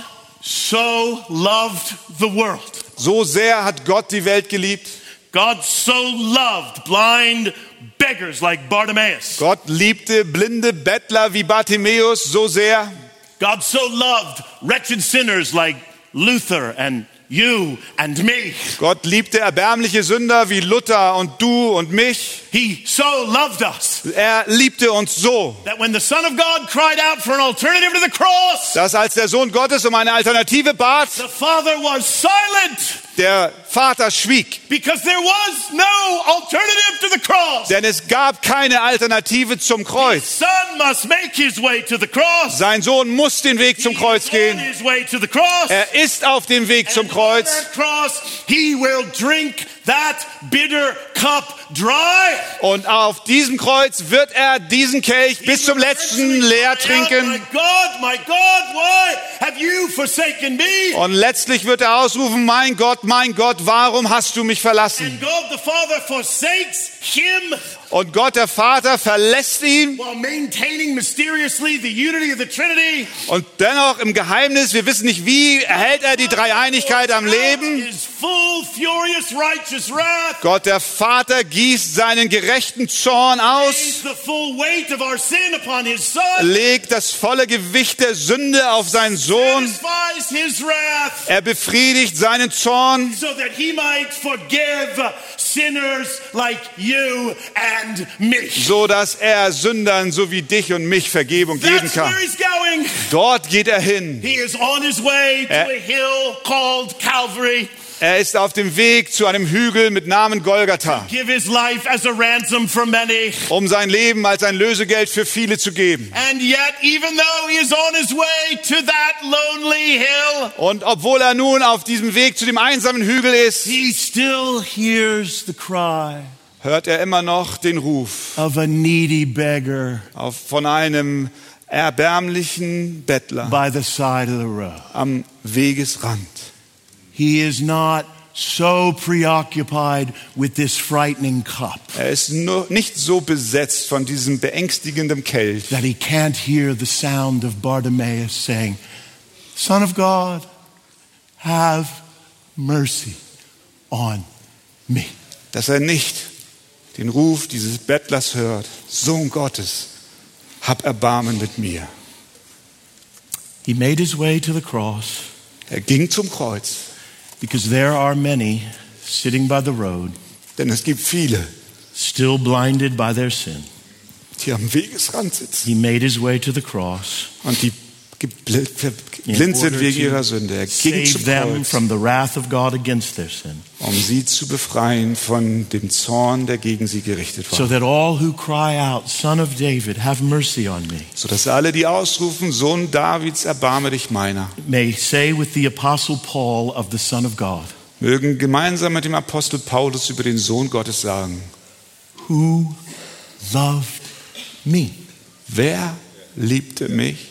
so loved the world. So sehr hat Gott die Welt geliebt. God so loved blind beggars like Bartimaeus. Gott liebte blinde Bettler wie Bartimäus so sehr. God so loved wretched sinners like Luther and you and me. Gott liebte erbärmliche Sünder wie Luther und du und mich. He so loved us Er liebte uns so, that when the Son of God cried out for an alternative to the cross, dass als der Sohn Gottes um eine Alternative bat, the Father was silent der Vater schwieg. because there was no alternative to the cross. Denn es gab keine Alternative zum Kreuz. Son must make his way to the cross. Sein Sohn muss den Weg zum Kreuz gehen. his way to the cross. Er ist auf dem Weg zum Kreuz. cross, he will drink that bitter cup dry. Und auf diesem Kreuz wird er diesen Kelch bis zum letzten leer My trinken. God, my God, why have you forsaken me? Und letztlich wird er ausrufen, mein Gott, mein Gott, warum hast du mich verlassen? Und Gott, der Vater, verlässt ihn. while maintaining mysteriously the unity of the Trinity. Und dennoch im Geheimnis, wir wissen nicht wie, erhält er die Dreieinigkeit am Leben. Gott, der Vater, gießt seinen gerechten Zorn aus, lays the full weight of our sin upon his Son. legt das volle Gewicht der Sünde auf seinen Sohn. Er befriedigt seinen Zorn, so that he might forgive sinners like you and me. so dass er Sündern so wie dich und mich Vergebung geben That's kann. where he's going. Dort geht er hin. He is on his way to Eh. a hill called Calvary. Er ist auf dem Weg zu einem Hügel mit Namen Golgatha, um sein Leben als ein Lösegeld für viele zu geben. Und obwohl er nun auf diesem Weg zu dem einsamen Hügel ist, he still hears the cry hört er immer noch den Ruf of a needy beggar auf, von einem erbärmlichen Bettler by the side of the road. am Wegesrand. He is not so preoccupied with this frightening cup Er ist nur nicht so besetzt von diesem beängstigenden Kelch, that he can't hear the sound of Bartimaeus saying, Son of God, have mercy on me. dass er nicht den Ruf dieses Bettlers hört. Sohn Gottes, hab Erbarmen mit mir. He made his way to the cross Er ging zum Kreuz, because there are many sitting by the road denn es gibt viele, still blinded by their sin, die am Wegesrand sitzen. He made his way to the cross, und die gebl- ver- in blind sind wegen ihrer Sünde. Er ging zum Kreuz, um sie zu befreien von dem Zorn, der gegen sie gerichtet so war. that all who cry out, Son of David, have mercy on me, Sodass alle, die ausrufen, Sohn Davids, erbarme dich meiner, may say with the Apostle Paul of the Son of God, mögen gemeinsam mit dem Apostel Paulus über den Sohn Gottes sagen, Who loved me wer liebte mich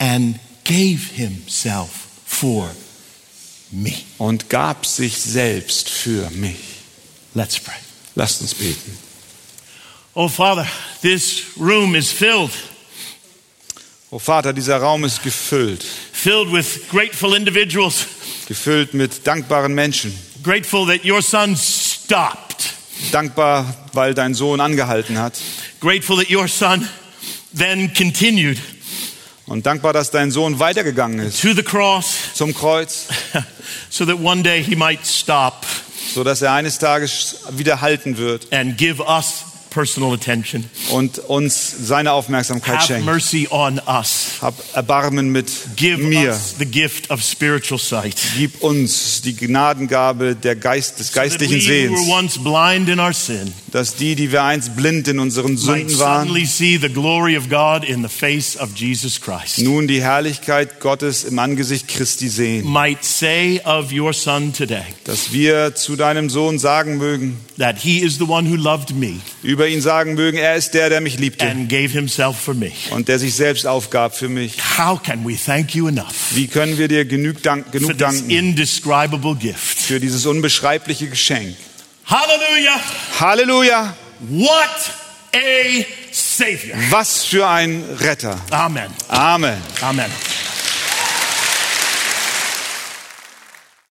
and gave himself for me? und gab sich selbst für mich. Let's pray. Lasst uns beten. Oh, Father, this room is filled, O Vater, dieser Raum ist gefüllt, filled with grateful individuals, gefüllt mit dankbaren Menschen. grateful that your son stopped, Dankbar, weil dein Sohn angehalten hat. grateful that your son then continued Und dankbar, dass dein Sohn weitergegangen ist. To the cross. Zum Kreuz, so that one day he might stop so dass er eines Tages wieder halten wird. and give us personal attention. und uns seine Aufmerksamkeit Have schenkt. mercy on us. Hab Erbarmen mit Give mir. us the gift of spiritual sight. Gib uns die Gnadengabe der Geist, des So that geistlichen we who were Sehens, once blind in our sin dass die, die wir einst blind in unseren Sünden waren, nun die Herrlichkeit Gottes im Angesicht Christi sehen. Might say of your son today Dass wir zu deinem Sohn sagen mögen, that he is the one who loved me über ihn sagen mögen, er ist der, der mich liebte and gave himself for me. und der sich selbst aufgab für mich. How can we thank you enough Wie können wir dir genug, dank, for genug this danken indescribable gift? für dieses unbeschreibliche Geschenk? Hallelujah! Halleluja! What a Savior! Was für ein Retter. Amen. Amen. Amen.